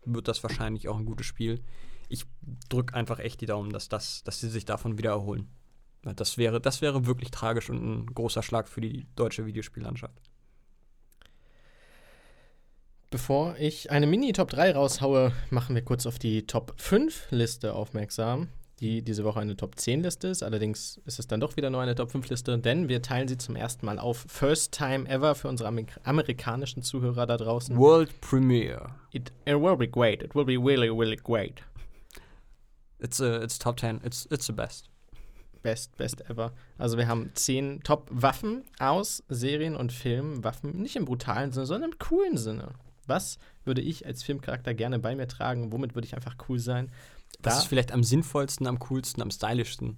wird das wahrscheinlich auch ein gutes Spiel. Ich drücke einfach echt die Daumen, dass, das, dass sie sich davon wieder erholen. Weil Das wäre, das wäre wirklich tragisch und ein großer Schlag für die deutsche Videospiellandschaft. Bevor ich eine Mini-Top 3 raushaue, machen wir kurz auf die Top 5 Liste aufmerksam, die diese Woche eine Top 10 Liste ist. Allerdings ist es dann doch wieder nur eine Top 5 Liste, denn wir teilen sie zum ersten Mal auf. First time ever für unsere Amer amerikanischen Zuhörer da draußen. World Premiere. It, it will be great. It will be really, really great. It's, a, it's top 10. It's, it's the best. Best, best ever. Also wir haben 10 Top-Waffen aus Serien und Filmen. Waffen nicht im brutalen Sinne, sondern im coolen Sinne. Was würde ich als Filmcharakter gerne bei mir tragen? Womit würde ich einfach cool sein? Was Da- ist vielleicht am sinnvollsten, am coolsten, am stylischsten?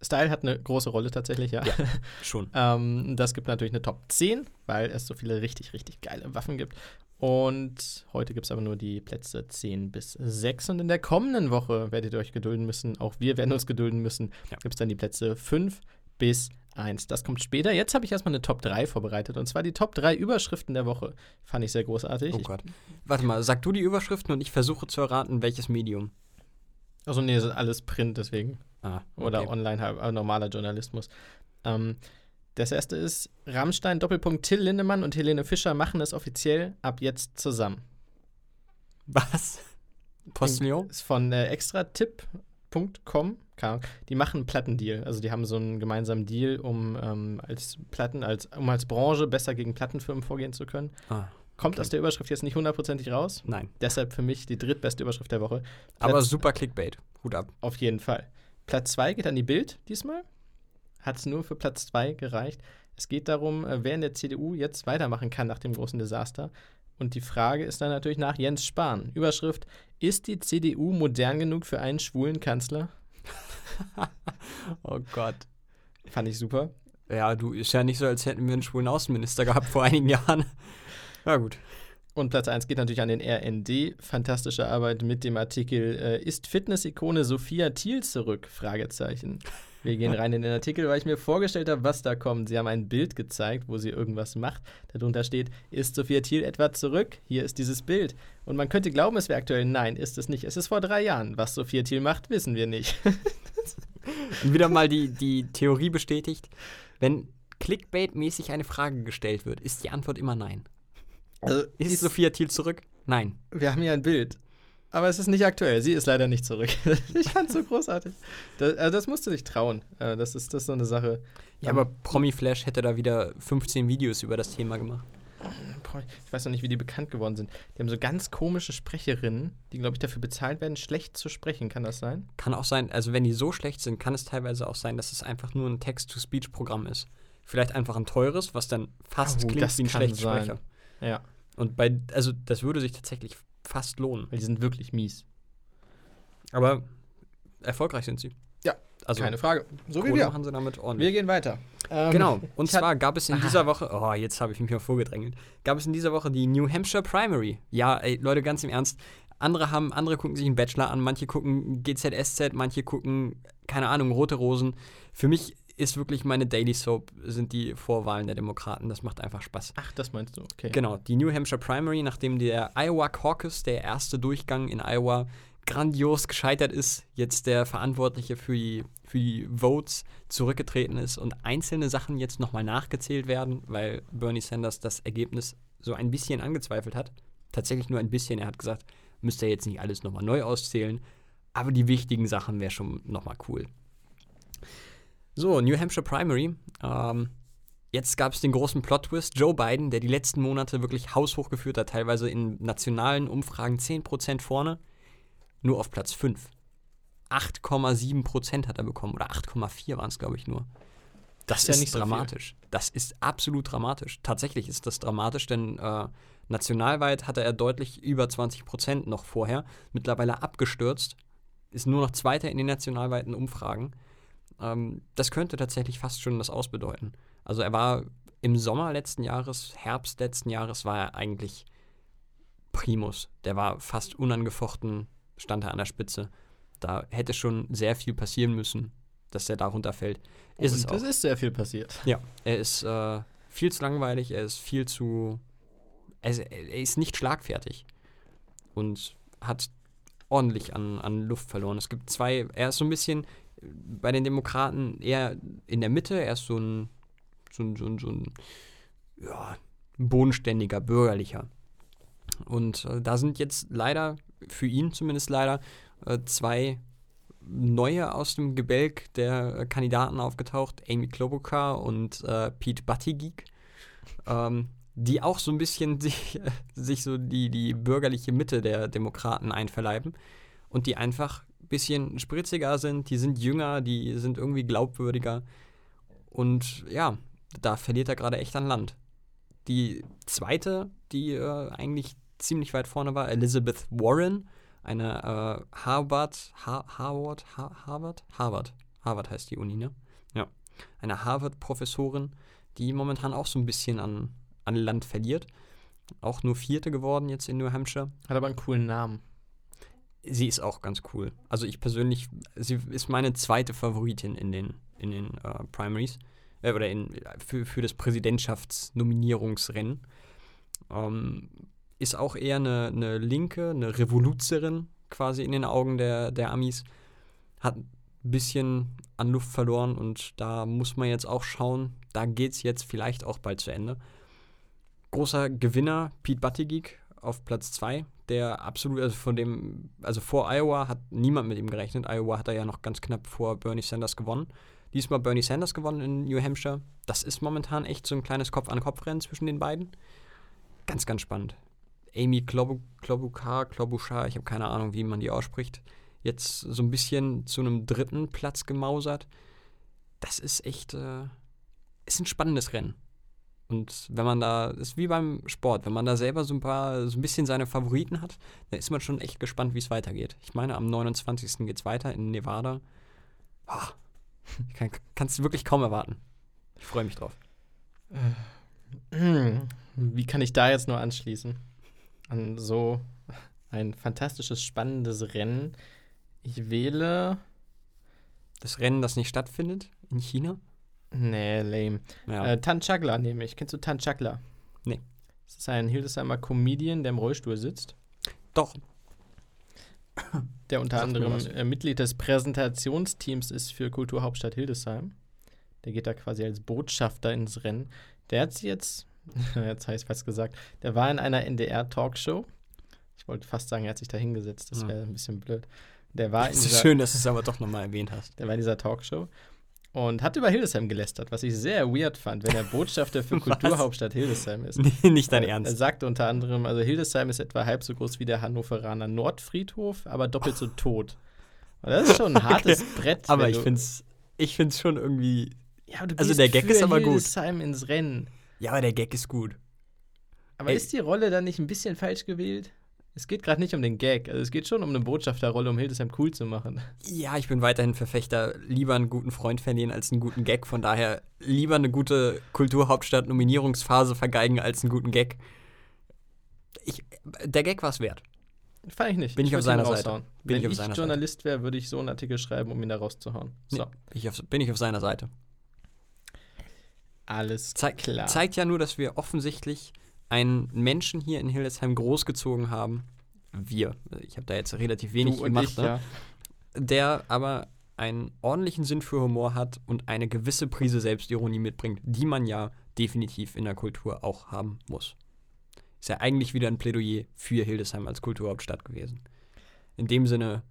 Style hat eine große Rolle tatsächlich, ja. Ja. Schon. ähm, das gibt natürlich eine Top 10, weil es so viele richtig, richtig geile Waffen gibt. Und heute gibt es aber nur die Plätze 10 bis 6. Und in der kommenden Woche werdet ihr euch gedulden müssen. Auch wir werden uns gedulden müssen. Ja. Gibt es dann die Plätze 5 bis 1. Das kommt später. Jetzt habe ich erstmal eine Top 3 vorbereitet. Und zwar die Top 3 Überschriften der Woche. Fand ich sehr großartig. Oh Gott. Warte mal, sag du die Überschriften und ich versuche zu erraten, welches Medium. Also nee, das ist alles Print, deswegen. Ah, Oder okay. online, halt, äh, normaler Journalismus. Ähm, das erste ist, Rammstein, Doppelpunkt, Till Lindemann und Helene Fischer machen es offiziell ab jetzt zusammen. Was? Postillon? Ist von äh, extratipp.com. Die machen einen Plattendeal. Also die haben so einen gemeinsamen Deal, um ähm, als Platten, als, um als Branche besser gegen Plattenfirmen vorgehen zu können. Ah, Kommt Okay. aus der Überschrift jetzt nicht hundertprozentig raus. nein. Deshalb für mich die drittbeste Überschrift der Woche. Aber Platz- super Clickbait. Hut ab. Auf jeden Fall. Platz 2 geht an die Bild diesmal. Hat es nur für Platz 2 gereicht. Es geht darum, äh, wer in der CDU jetzt weitermachen kann nach dem großen Desaster. Und die Frage ist dann natürlich nach Jens Spahn. Überschrift: Ist die CDU modern genug für einen schwulen Kanzler? Oh Gott. Fand ich super. Ja, du, ist ja nicht so, als hätten wir einen schwulen Außenminister gehabt vor einigen Jahren. Ja, gut. Und Platz 1 geht natürlich an den RND. Fantastische Arbeit mit dem Artikel äh, Ist Fitness-Ikone Sophia Thiel zurück? Fragezeichen. Wir gehen rein in den Artikel, weil ich mir vorgestellt habe, was da kommt. Sie haben ein Bild gezeigt, wo sie irgendwas macht. Darunter steht, ist Sophia Thiel etwa zurück? Hier ist dieses Bild. Und man könnte glauben, es wäre aktuell. Nein, ist es nicht. Es ist vor drei Jahren. Was Sophia Thiel macht, wissen wir nicht. Wieder mal die, die Theorie bestätigt, wenn Clickbait-mäßig eine Frage gestellt wird, ist die Antwort immer nein. Also, Ist Sophia Thiel zurück? Nein. wir haben hier ein Bild. Aber es ist nicht aktuell. Sie ist leider nicht zurück. ich fand es so großartig. Das, also das musst du dich trauen. Äh, Das ist, das ist so eine Sache. Ja, aber Promi-Flash hätte da wieder 15 Videos über das Thema gemacht. Ich weiß noch nicht, wie die bekannt geworden sind. Die haben so ganz komische Sprecherinnen, die, glaube ich, dafür bezahlt werden, schlecht zu sprechen. Kann das sein? Kann auch sein, also wenn die so schlecht sind, kann es teilweise auch sein, dass es einfach nur ein Text-to-Speech-Programm ist. Vielleicht einfach ein teures, was dann fast Oh, klingt wie ein kann Schlechtsprecher. sein. Ja. Und bei, also das würde sich tatsächlich fast lohnen. Weil die sind wirklich mies. Aber erfolgreich sind sie. Ja, also Keine Frage. So wie Kohle wir. machen sie damit ordentlich. Wir gehen weiter. Ähm, Genau. Und zwar gab es in Aha. dieser Woche, oh, jetzt habe ich mich mal vorgedrängelt, gab es in dieser Woche die New Hampshire Primary. Ja, ey, Leute, ganz im Ernst. Andere haben, andere gucken sich einen Bachelor an, manche gucken GZSZ, manche gucken, keine Ahnung, Rote Rosen. Für mich ist wirklich meine Daily Soap, sind die Vorwahlen der Demokraten. Das macht einfach Spaß. Ach, das meinst du. Okay. Genau, die New Hampshire Primary, nachdem der Iowa Caucus, der erste Durchgang in Iowa, grandios gescheitert ist, jetzt der Verantwortliche für die, für die Votes zurückgetreten ist und einzelne Sachen jetzt nochmal nachgezählt werden, weil Bernie Sanders das Ergebnis so ein bisschen angezweifelt hat. Tatsächlich nur ein bisschen. Er hat gesagt, müsste er jetzt nicht alles nochmal neu auszählen, aber die wichtigen Sachen wäre schon nochmal cool. So, New Hampshire Primary. Ähm, Jetzt gab es den großen Plot-Twist. Joe Biden, der die letzten Monate wirklich haushoch geführt hat, teilweise in nationalen Umfragen 10% vorne, nur auf Platz 5. 8,7% hat er bekommen oder 8,4 waren es, glaube ich, nur. Das ist ja ist nicht so viel. dramatisch. Das ist absolut dramatisch. Tatsächlich ist das dramatisch, denn äh, nationalweit hatte er deutlich über 20% noch vorher. Mittlerweile abgestürzt. Ist nur noch Zweiter in den nationalweiten Umfragen. Ähm, das könnte tatsächlich fast schon das ausbedeuten. Also er war im Sommer letzten Jahres, Herbst letzten Jahres war er eigentlich Primus. Der war fast unangefochten, stand er an der Spitze. Da hätte schon sehr viel passieren müssen, dass er darunter fällt. Ist es Und auch. es ist sehr viel passiert. Ja, er ist äh, viel zu langweilig, er ist viel zu. Er ist, er ist nicht schlagfertig und hat ordentlich an, an Luft verloren. Es gibt zwei, er ist so ein bisschen bei den Demokraten eher in der Mitte, er ist so ein, so ein, so ein, so ein ja, bodenständiger, bürgerlicher. Und äh, da sind jetzt leider, für ihn zumindest leider, äh, zwei neue aus dem Gebälk der Kandidaten aufgetaucht, Amy Klobuchar und äh, Pete Buttigieg, ähm, die auch so ein bisschen sich, sich so die, die bürgerliche Mitte der Demokraten einverleiben und die einfach ein bisschen spritziger sind, die sind jünger, die sind irgendwie glaubwürdiger und ja, da verliert er gerade echt an Land. Die zweite, die äh, eigentlich ziemlich weit vorne war, Elizabeth Warren, eine äh, Harvard, ha Harvard, ha Harvard, Harvard, Harvard heißt die Uni, ne? Ja, eine Harvard-Professorin, die momentan auch so ein bisschen an, an Land verliert. Auch nur Vierte geworden jetzt in New Hampshire. Hat aber einen coolen Namen. Sie ist auch ganz cool. Also ich persönlich, sie ist meine zweite Favoritin in den, in den äh, Primaries. Äh, oder in, für, für das Präsidentschaftsnominierungsrennen. Ähm, ist auch eher eine, eine Linke, eine Revoluzerin, quasi in den Augen der, der Amis. Hat ein bisschen an Luft verloren und da muss man jetzt auch schauen. Da geht es jetzt vielleicht auch bald zu Ende. Großer Gewinner Pete Buttigieg auf Platz 2, der absolut, also von dem, also vor Iowa hat niemand mit ihm gerechnet. Iowa hat er ja noch ganz knapp vor Bernie Sanders gewonnen. Diesmal Bernie Sanders gewonnen in New Hampshire. Das ist momentan echt so ein kleines Kopf-an-Kopf-Rennen zwischen den beiden. Ganz, ganz spannend. Amy Klobuchar, Klobuchar, ich habe keine Ahnung, wie man die ausspricht, jetzt so ein bisschen zu einem dritten Platz gemausert. Das ist echt, äh, ist ein spannendes Rennen. Und wenn man da, ist wie beim Sport, wenn man da selber so ein paar, so ein bisschen seine Favoriten hat, dann ist man schon echt gespannt, wie es weitergeht. Ich meine, am 29. geht es weiter in Nevada. Oh, kann, kannst du wirklich kaum erwarten. Ich freue mich drauf. Wie kann ich da jetzt nur anschließen? An so ein fantastisches, spannendes Rennen. Ich wähle. Das Rennen, das nicht stattfindet in China? Nee, lame. Ja. Äh, Tan Chagla nehme ich. Kennst du Tan Chagla? Nee. Das ist ein Hildesheimer Comedian, der im Rollstuhl sitzt. Doch. Der unter mir anderem äh, Mitglied des Präsentationsteams ist für Kulturhauptstadt Hildesheim. Der geht da quasi als Botschafter ins Rennen. Der hat sich jetzt, jetzt habe ich fast gesagt, der war in einer NDR-Talkshow. Ich wollte fast sagen, er hat sich da hingesetzt. Das Hm. wäre ein bisschen blöd. Der war, in Es ist dieser, schön, dass du es aber doch nochmal erwähnt hast. der war in dieser Talkshow und hat über Hildesheim gelästert, was ich sehr weird fand, wenn er Botschafter für? Kulturhauptstadt Hildesheim ist. Nee, nicht dein Er- Er Ernst. sagte unter anderem, also Hildesheim ist etwa halb so groß wie der Hannoveraner Nordfriedhof, aber doppelt so tot. Und das ist schon ein hartes Brett. Aber ich finde es ich find's schon irgendwie. ja, aber du also der Gag ist aber gut. Hildesheim ins Rennen. Ja, aber der Gag ist gut. Aber Ey. ist die Rolle dann nicht ein bisschen falsch gewählt? Es geht gerade nicht um den Gag, also es geht schon um eine Botschafterrolle, um Hildesheim cool zu machen. Ja, ich bin weiterhin Verfechter, lieber einen guten Freund verlieren als einen guten Gag. Von daher lieber eine gute Kulturhauptstadt-Nominierungsphase vergeigen als einen guten Gag. Ich, der Gag war es wert. Fand ich nicht. Bin ich auf würd ihn seiner Seite. Bin Wenn ich auf ich. Journalist wäre, würde ich so einen Artikel schreiben, um ihn da rauszuhauen. So, Nee, bin, ich auf, bin ich auf seiner Seite. alles Zei klar. Zeigt ja nur, dass wir offensichtlich einen Menschen hier in Hildesheim großgezogen haben. Wir. Ich habe da jetzt relativ wenig gemacht, ich, ne? ja. der aber einen ordentlichen Sinn für Humor hat und eine gewisse Prise Selbstironie mitbringt, die man ja definitiv in der Kultur auch haben muss. Ist ja eigentlich wieder ein Plädoyer für Hildesheim als Kulturhauptstadt gewesen. In dem Sinne,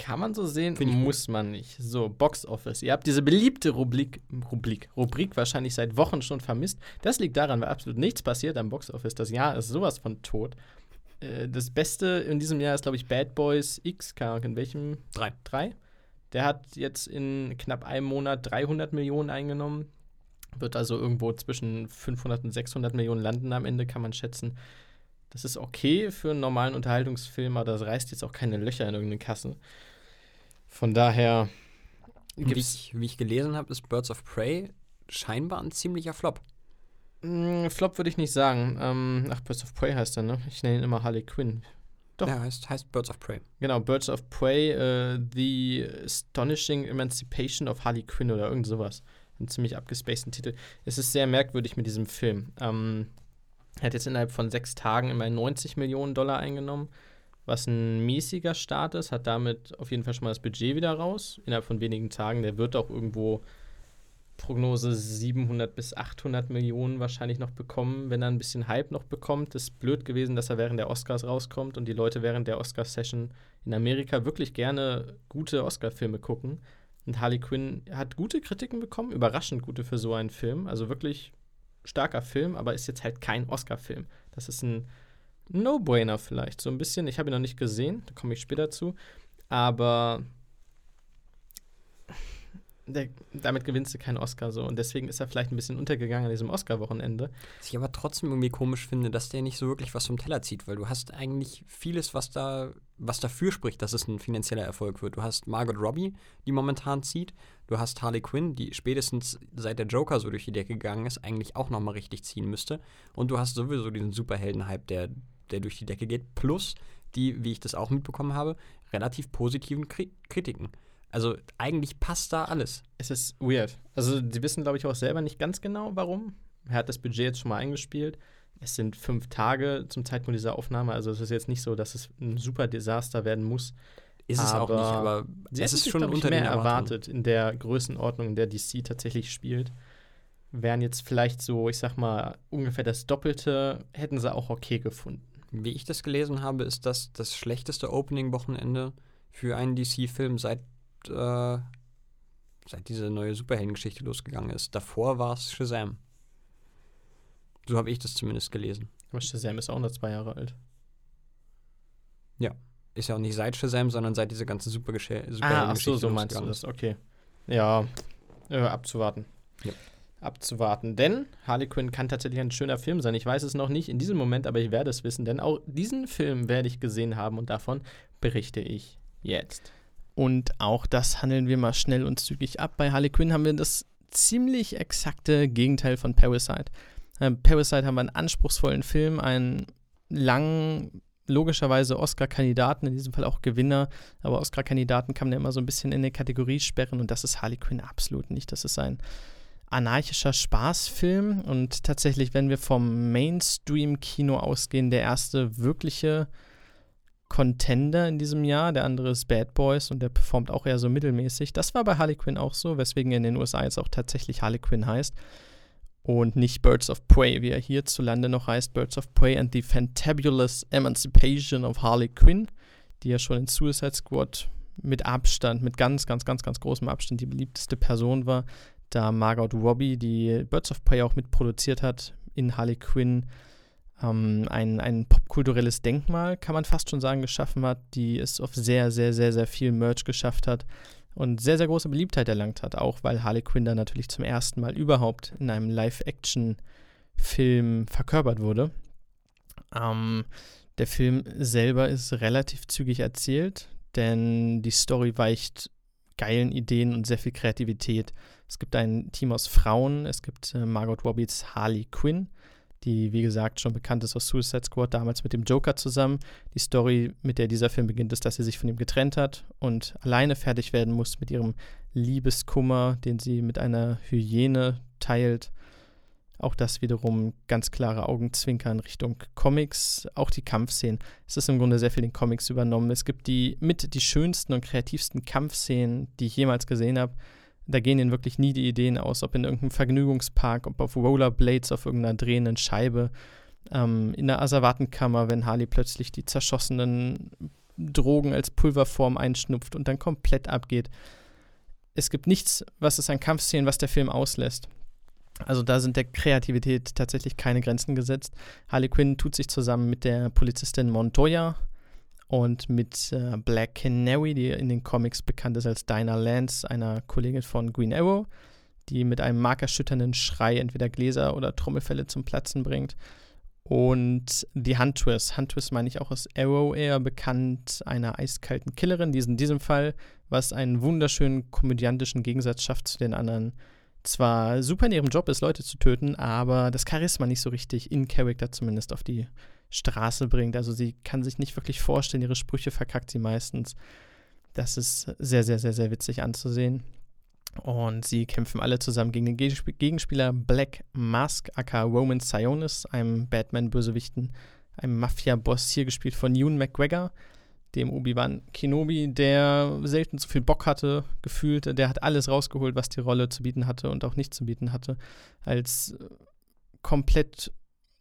Kann man so sehen, muss man nicht. So, Box Office. Ihr habt diese beliebte Rubrik, Rubrik, Rubrik wahrscheinlich seit Wochen schon vermisst. Das liegt daran, weil absolut nichts passiert am Box Office. Das Jahr ist sowas von tot. Äh, Das Beste in diesem Jahr ist, glaube ich, Bad Boys X. Keine Ahnung, in welchem? Drei. Drei? Der hat jetzt in knapp einem Monat 300 Millionen eingenommen. Wird also irgendwo zwischen 500 und 600 Millionen landen am Ende, kann man schätzen. Das ist okay für einen normalen Unterhaltungsfilm, aber das reißt jetzt auch keine Löcher in irgendeine Kasse. Von daher wie ich, wie ich gelesen habe, ist Birds of Prey scheinbar ein ziemlicher Flop. Mm, Flop würde ich nicht sagen. Ähm, ach, Birds of Prey heißt er, ne? Ich nenne ihn immer Harley Quinn. Doch. Ja, heißt, heißt Birds of Prey. Genau, Birds of Prey, äh, The Astonishing Emancipation of Harley Quinn oder irgend sowas. Ein ziemlich abgespaceden Titel. Es ist sehr merkwürdig mit diesem Film. Ähm, er hat jetzt innerhalb von sechs Tagen immerhin 90 Millionen Dollar eingenommen, was ein mäßiger Start ist, hat damit auf jeden Fall schon mal das Budget wieder raus. Innerhalb von wenigen Tagen. Der wird auch irgendwo Prognose 700 bis 800 Millionen wahrscheinlich noch bekommen, wenn er ein bisschen Hype noch bekommt. ist blöd gewesen, dass er während der Oscars rauskommt und die Leute während der Oscar-Session in Amerika wirklich gerne gute Oscar-Filme gucken. Und Harley Quinn hat gute Kritiken bekommen, überraschend gute für so einen Film. Also wirklich starker Film, aber ist jetzt halt kein Oscar-Film. Das ist ein No-Brainer vielleicht, so ein bisschen. Ich habe ihn noch nicht gesehen, da komme ich später zu. Aber der, damit gewinnst du keinen Oscar so. Und deswegen ist er vielleicht ein bisschen untergegangen an diesem Oscar-Wochenende. Was ich aber trotzdem irgendwie komisch finde, dass der nicht so wirklich was vom Teller zieht, weil du hast eigentlich vieles, was da, was dafür spricht, dass es ein finanzieller Erfolg wird. Du hast Margot Robbie, die momentan zieht. Du hast Harley Quinn, die spätestens seit der Joker so durch die Decke gegangen ist, eigentlich auch nochmal richtig ziehen müsste. Und du hast sowieso diesen Superhelden-Hype, der, der durch die Decke geht. Plus die, wie ich das auch mitbekommen habe, relativ positiven Kri Kritiken. Also eigentlich passt da alles. Es ist weird. Also, die wissen, glaube ich, auch selber nicht ganz genau, warum. Er hat das Budget jetzt schon mal eingespielt. Es sind fünf Tage zum Zeitpunkt dieser Aufnahme, also es ist jetzt nicht so, dass es ein super Desaster werden muss. Ist es auch nicht, aber Sie es ist schon unter mehr erwartet in der Größenordnung, in der DC tatsächlich spielt. Wären jetzt vielleicht so, ich sag mal, ungefähr das Doppelte, hätten sie auch okay gefunden. Wie ich das gelesen habe, ist das das schlechteste Opening-Wochenende für einen DC-Film seit, äh, seit diese neue Superheldengeschichte losgegangen ist. Davor war es Shazam. So habe ich das zumindest gelesen. Aber Shazam ist auch nur zwei Jahre alt. Ist ja auch nicht seit Shazam, sondern seit diese ganze Supergesche- Ah, ach so, Superheldengeschichte so meinst du das, okay. Ja, äh, abzuwarten. Ja. Abzuwarten. Denn Harley Quinn kann tatsächlich ein schöner Film sein. Ich weiß es noch nicht in diesem Moment, aber ich werde es wissen, denn auch diesen Film werde ich gesehen haben und davon berichte ich jetzt. Und auch das handeln wir mal schnell und zügig ab. Bei Harley Quinn haben wir das ziemlich exakte Gegenteil von Parasite. Äh, Parasite haben wir einen anspruchsvollen Film, einen langen, logischerweise Oscar-Kandidaten, in diesem Fall auch Gewinner, aber Oscar-Kandidaten kann man ja immer so ein bisschen in eine Kategorie sperren und das ist Harley Quinn absolut nicht. Das ist ein anarchischer Spaßfilm und tatsächlich, wenn wir vom Mainstream-Kino ausgehen, der erste wirkliche Contender in diesem Jahr, der andere ist Bad Boys und der performt auch eher so mittelmäßig. Das war bei Harley Quinn auch so, weswegen er in den USA jetzt auch tatsächlich Harley Quinn heißt und nicht Birds of Prey, wie er hierzulande noch heißt, Birds of Prey and the Fantabulous Emancipation of Harley Quinn, die ja schon in Suicide Squad mit Abstand, mit ganz, ganz, ganz, ganz großem Abstand die beliebteste Person war, da Margot Robbie, die Birds of Prey auch mitproduziert hat, in Harley Quinn ähm, ein, ein popkulturelles Denkmal, kann man fast schon sagen, geschaffen hat, die es auf sehr, sehr, sehr, sehr viel Merch geschafft hat und sehr, sehr große Beliebtheit erlangt hat, auch weil Harley Quinn dann natürlich zum ersten Mal überhaupt in einem Live-Action-Film verkörpert wurde. Ähm, der Film selber ist relativ zügig erzählt, denn die Story weicht geilen Ideen und sehr viel Kreativität. Es gibt ein Team aus Frauen, es gibt äh, Margot Robbies Harley Quinn, die wie gesagt schon bekannt ist aus Suicide Squad, damals mit dem Joker zusammen. Die Story, mit der dieser Film beginnt, ist, dass sie sich von ihm getrennt hat und alleine fertig werden muss mit ihrem Liebeskummer, den sie mit einer Hyäne teilt. Auch das wiederum ganz klare Augenzwinkern Richtung Comics. Auch die Kampfszenen. Es ist im Grunde sehr viel in Comics übernommen. Es gibt die mit die schönsten und kreativsten Kampfszenen, die ich jemals gesehen habe. Da gehen ihnen wirklich nie die Ideen aus, ob in irgendeinem Vergnügungspark, ob auf Rollerblades, auf irgendeiner drehenden Scheibe, ähm, in der Asservatenkammer, wenn Harley plötzlich die zerschossenen Drogen als Pulverform einschnupft und dann komplett abgeht. Es gibt nichts, was es an Kampfszenen, was der Film auslässt. Also da sind der Kreativität tatsächlich keine Grenzen gesetzt. Harley Quinn tut sich zusammen mit der Polizistin Montoya und mit äh, Black Canary, die in den Comics bekannt ist als Dinah Lance, einer Kollegin von Green Arrow, die mit einem markerschütternden Schrei entweder Gläser oder Trommelfälle zum Platzen bringt. Und die Huntress. Huntress meine ich auch aus Arrow eher bekannt, einer eiskalten Killerin, die ist in diesem Fall, was einen wunderschönen komödiantischen Gegensatz schafft zu den anderen zwar super in ihrem Job ist, Leute zu töten, aber das Charisma nicht so richtig in Character zumindest auf die Straße bringt. Also sie kann sich nicht wirklich vorstellen, ihre Sprüche verkackt sie meistens. Das ist sehr, sehr, sehr, sehr witzig anzusehen. Und sie kämpfen alle zusammen gegen den Gegensp Gegenspieler Black Mask, aka Roman Sionis, einem Batman-Bösewichten, einem Mafia-Boss, hier gespielt von Ewan McGregor dem Obi-Wan Kenobi, der selten so viel Bock hatte, gefühlt. Der hat alles rausgeholt, was die Rolle zu bieten hatte und auch nicht zu bieten hatte. Als komplett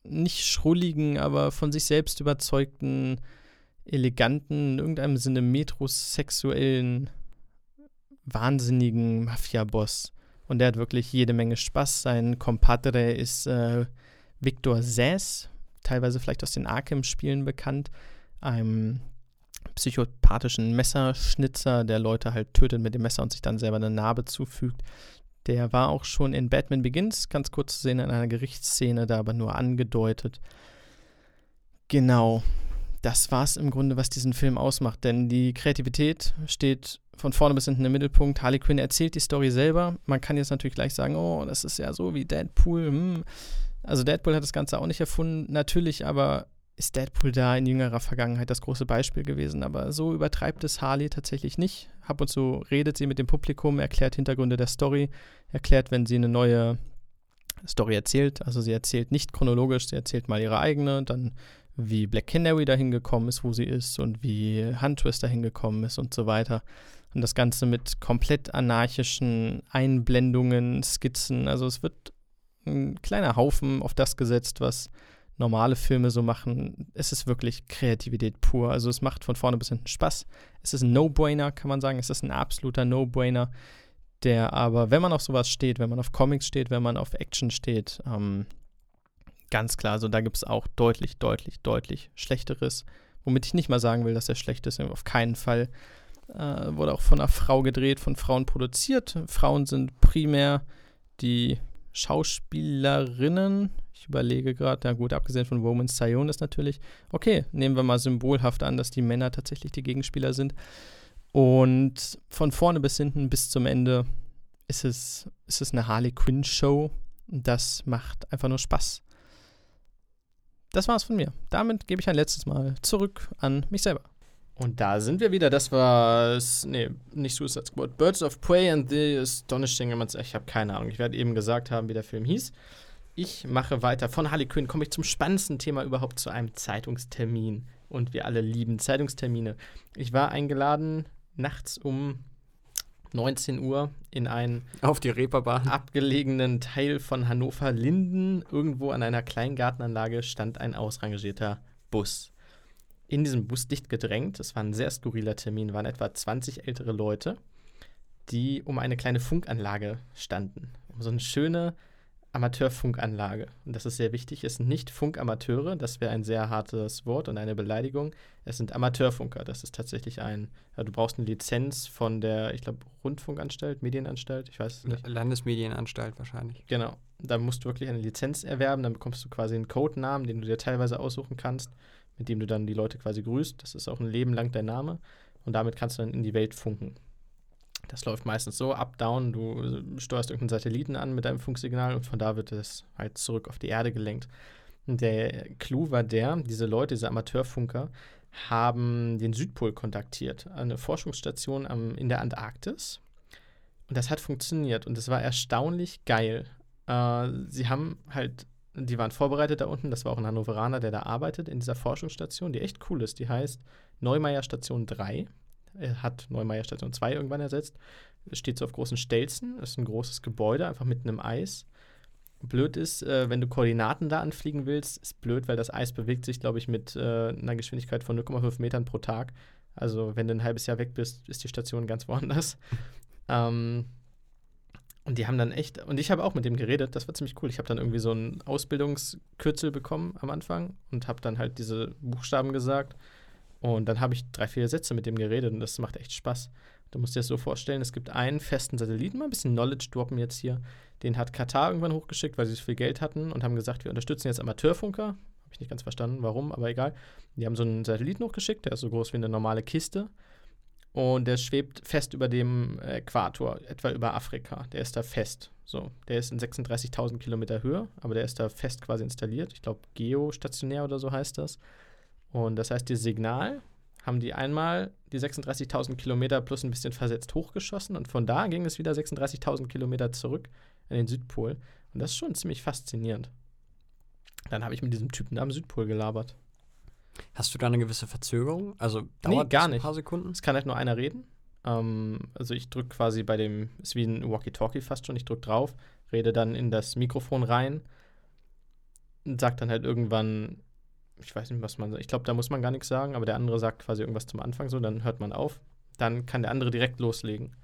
nicht schrulligen, aber von sich selbst überzeugten, eleganten, in irgendeinem Sinne metrosexuellen, wahnsinnigen Mafia-Boss. Und der hat wirklich jede Menge Spaß. Sein Compadre ist äh, Victor Sass, teilweise vielleicht aus den Arkham-Spielen bekannt. Einem psychopathischen Messerschnitzer, der Leute halt tötet mit dem Messer und sich dann selber eine Narbe zufügt. Der war auch schon in Batman Begins ganz kurz zu sehen in einer Gerichtsszene, da aber nur angedeutet. Genau, das war es im Grunde, was diesen Film ausmacht, denn die Kreativität steht von vorne bis hinten im Mittelpunkt. Harley Quinn erzählt die Story selber. Man kann jetzt natürlich gleich sagen, oh, das ist ja so wie Deadpool. Hm. Also Deadpool hat das Ganze auch nicht erfunden, natürlich, aber ist Deadpool da in jüngerer Vergangenheit das große Beispiel gewesen. Aber so übertreibt es Harley tatsächlich nicht. Ab und zu redet sie mit dem Publikum, erklärt Hintergründe der Story, erklärt, wenn sie eine neue Story erzählt. Also sie erzählt nicht chronologisch, sie erzählt mal ihre eigene, dann wie Black Canary dahin gekommen ist, wo sie ist und wie Huntress dahin gekommen ist und so weiter. Und das Ganze mit komplett anarchischen Einblendungen, Skizzen. Also es wird ein kleiner Haufen auf das gesetzt, was normale Filme so machen. Es ist wirklich Kreativität pur. Also es macht von vorne bis hinten Spaß. Es ist ein No-Brainer, kann man sagen. Es ist ein absoluter No-Brainer, der aber, wenn man auf sowas steht, wenn man auf Comics steht, wenn man auf Action steht, ähm, ganz klar, also da gibt es auch deutlich, deutlich, deutlich Schlechteres. Womit ich nicht mal sagen will, dass er schlecht ist, auf keinen Fall. Äh, wurde auch von einer Frau gedreht, von Frauen produziert. Frauen sind primär die Schauspielerinnen. Ich überlege gerade, ja gut, abgesehen von Roman Sion ist natürlich, okay, nehmen wir mal symbolhaft an, dass die Männer tatsächlich die Gegenspieler sind. Und von vorne bis hinten, bis zum Ende, ist es, ist es eine Harley Quinn-Show. Das macht einfach nur Spaß. Das war's von mir. Damit gebe ich ein letztes Mal zurück an mich selber. Und da sind wir wieder. Das war, nee, nicht Suicide Squad. Birds of Prey and the Astonishing. Ich habe keine Ahnung. Ich werde eben gesagt haben, wie der Film hieß. Ich mache weiter. Von Harley Quinn komme ich zum spannendsten Thema überhaupt zu einem Zeitungstermin. Und wir alle lieben Zeitungstermine. Ich war eingeladen nachts um 19 Uhr in einen auf die Reeperbahn abgelegenen Teil von Hannover Linden. Irgendwo an einer kleinen Gartenanlage stand ein ausrangierter Bus. In diesem Bus dicht gedrängt, es war ein sehr skurriler Termin, waren etwa 20 ältere Leute, die um eine kleine Funkanlage standen. Um so eine schöne Amateurfunkanlage. Und das ist sehr wichtig. Es sind nicht Funkamateure, das wäre ein sehr hartes Wort und eine Beleidigung. Es sind Amateurfunker. Das ist tatsächlich ein, ja, du brauchst eine Lizenz von der, ich glaube, Rundfunkanstalt, Medienanstalt, ich weiß es nicht. Landesmedienanstalt wahrscheinlich. Genau. Da musst du wirklich eine Lizenz erwerben, dann bekommst du quasi einen Codenamen, den du dir teilweise aussuchen kannst, mit dem du dann die Leute quasi grüßt. Das ist auch ein Leben lang dein Name. Und damit kannst du dann in die Welt funken. Das läuft meistens so, up, down, du steuerst irgendeinen Satelliten an mit deinem Funksignal und von da wird es halt zurück auf die Erde gelenkt. Und der Clou war der, diese Leute, diese Amateurfunker, haben den Südpol kontaktiert, eine Forschungsstation am, in der Antarktis. Und das hat funktioniert und es war erstaunlich geil. Äh, sie haben halt, die waren vorbereitet da unten, das war auch ein Hannoveraner, der da arbeitet in dieser Forschungsstation, die echt cool ist. Die heißt Neumeier Station 3. Er hat Neumeier Station 2 irgendwann ersetzt. Steht so auf großen Stelzen. Das ist ein großes Gebäude, einfach mitten im Eis. Blöd ist, äh, wenn du Koordinaten da anfliegen willst, ist blöd, weil das Eis bewegt sich, glaube ich, mit äh, einer Geschwindigkeit von 0,5 Metern pro Tag. Also, wenn du ein halbes Jahr weg bist, ist die Station ganz woanders. ähm, und die haben dann echt, und ich habe auch mit dem geredet, das war ziemlich cool. Ich habe dann irgendwie so ein Ausbildungskürzel bekommen am Anfang und habe dann halt diese Buchstaben gesagt. Und dann habe ich drei, vier Sätze mit dem geredet und das macht echt Spaß. Du musst dir das so vorstellen, es gibt einen festen Satelliten, mal ein bisschen Knowledge droppen jetzt hier. Den hat Katar irgendwann hochgeschickt, weil sie so viel Geld hatten und haben gesagt, wir unterstützen jetzt Amateurfunker. Habe ich nicht ganz verstanden, warum, aber egal. Die haben so einen Satelliten hochgeschickt, der ist so groß wie eine normale Kiste. Und der schwebt fest über dem Äquator, etwa über Afrika. Der ist da fest. So, der ist in 36.000 Kilometer Höhe, aber der ist da fest quasi installiert. Ich glaube, geostationär oder so heißt das. Und das heißt, das Signal haben die einmal die 36.000 Kilometer plus ein bisschen versetzt hochgeschossen und von da ging es wieder 36.000 Kilometer zurück an den Südpol. Und das ist schon ziemlich faszinierend. Dann habe ich mit diesem Typen am Südpol gelabert. Hast du da eine gewisse Verzögerung? Also dauert nee, gar nicht. ein paar Sekunden? Es kann halt nur einer reden. Ähm, also ich drücke quasi bei dem, ist wie ein Walkie-Talkie fast schon, ich drücke drauf, rede dann in das Mikrofon rein und sag dann halt irgendwann, ich weiß nicht, was man sagt. Ich glaube, da muss man gar nichts sagen, aber der andere sagt quasi irgendwas zum Anfang so, dann hört man auf. Dann kann der andere direkt loslegen.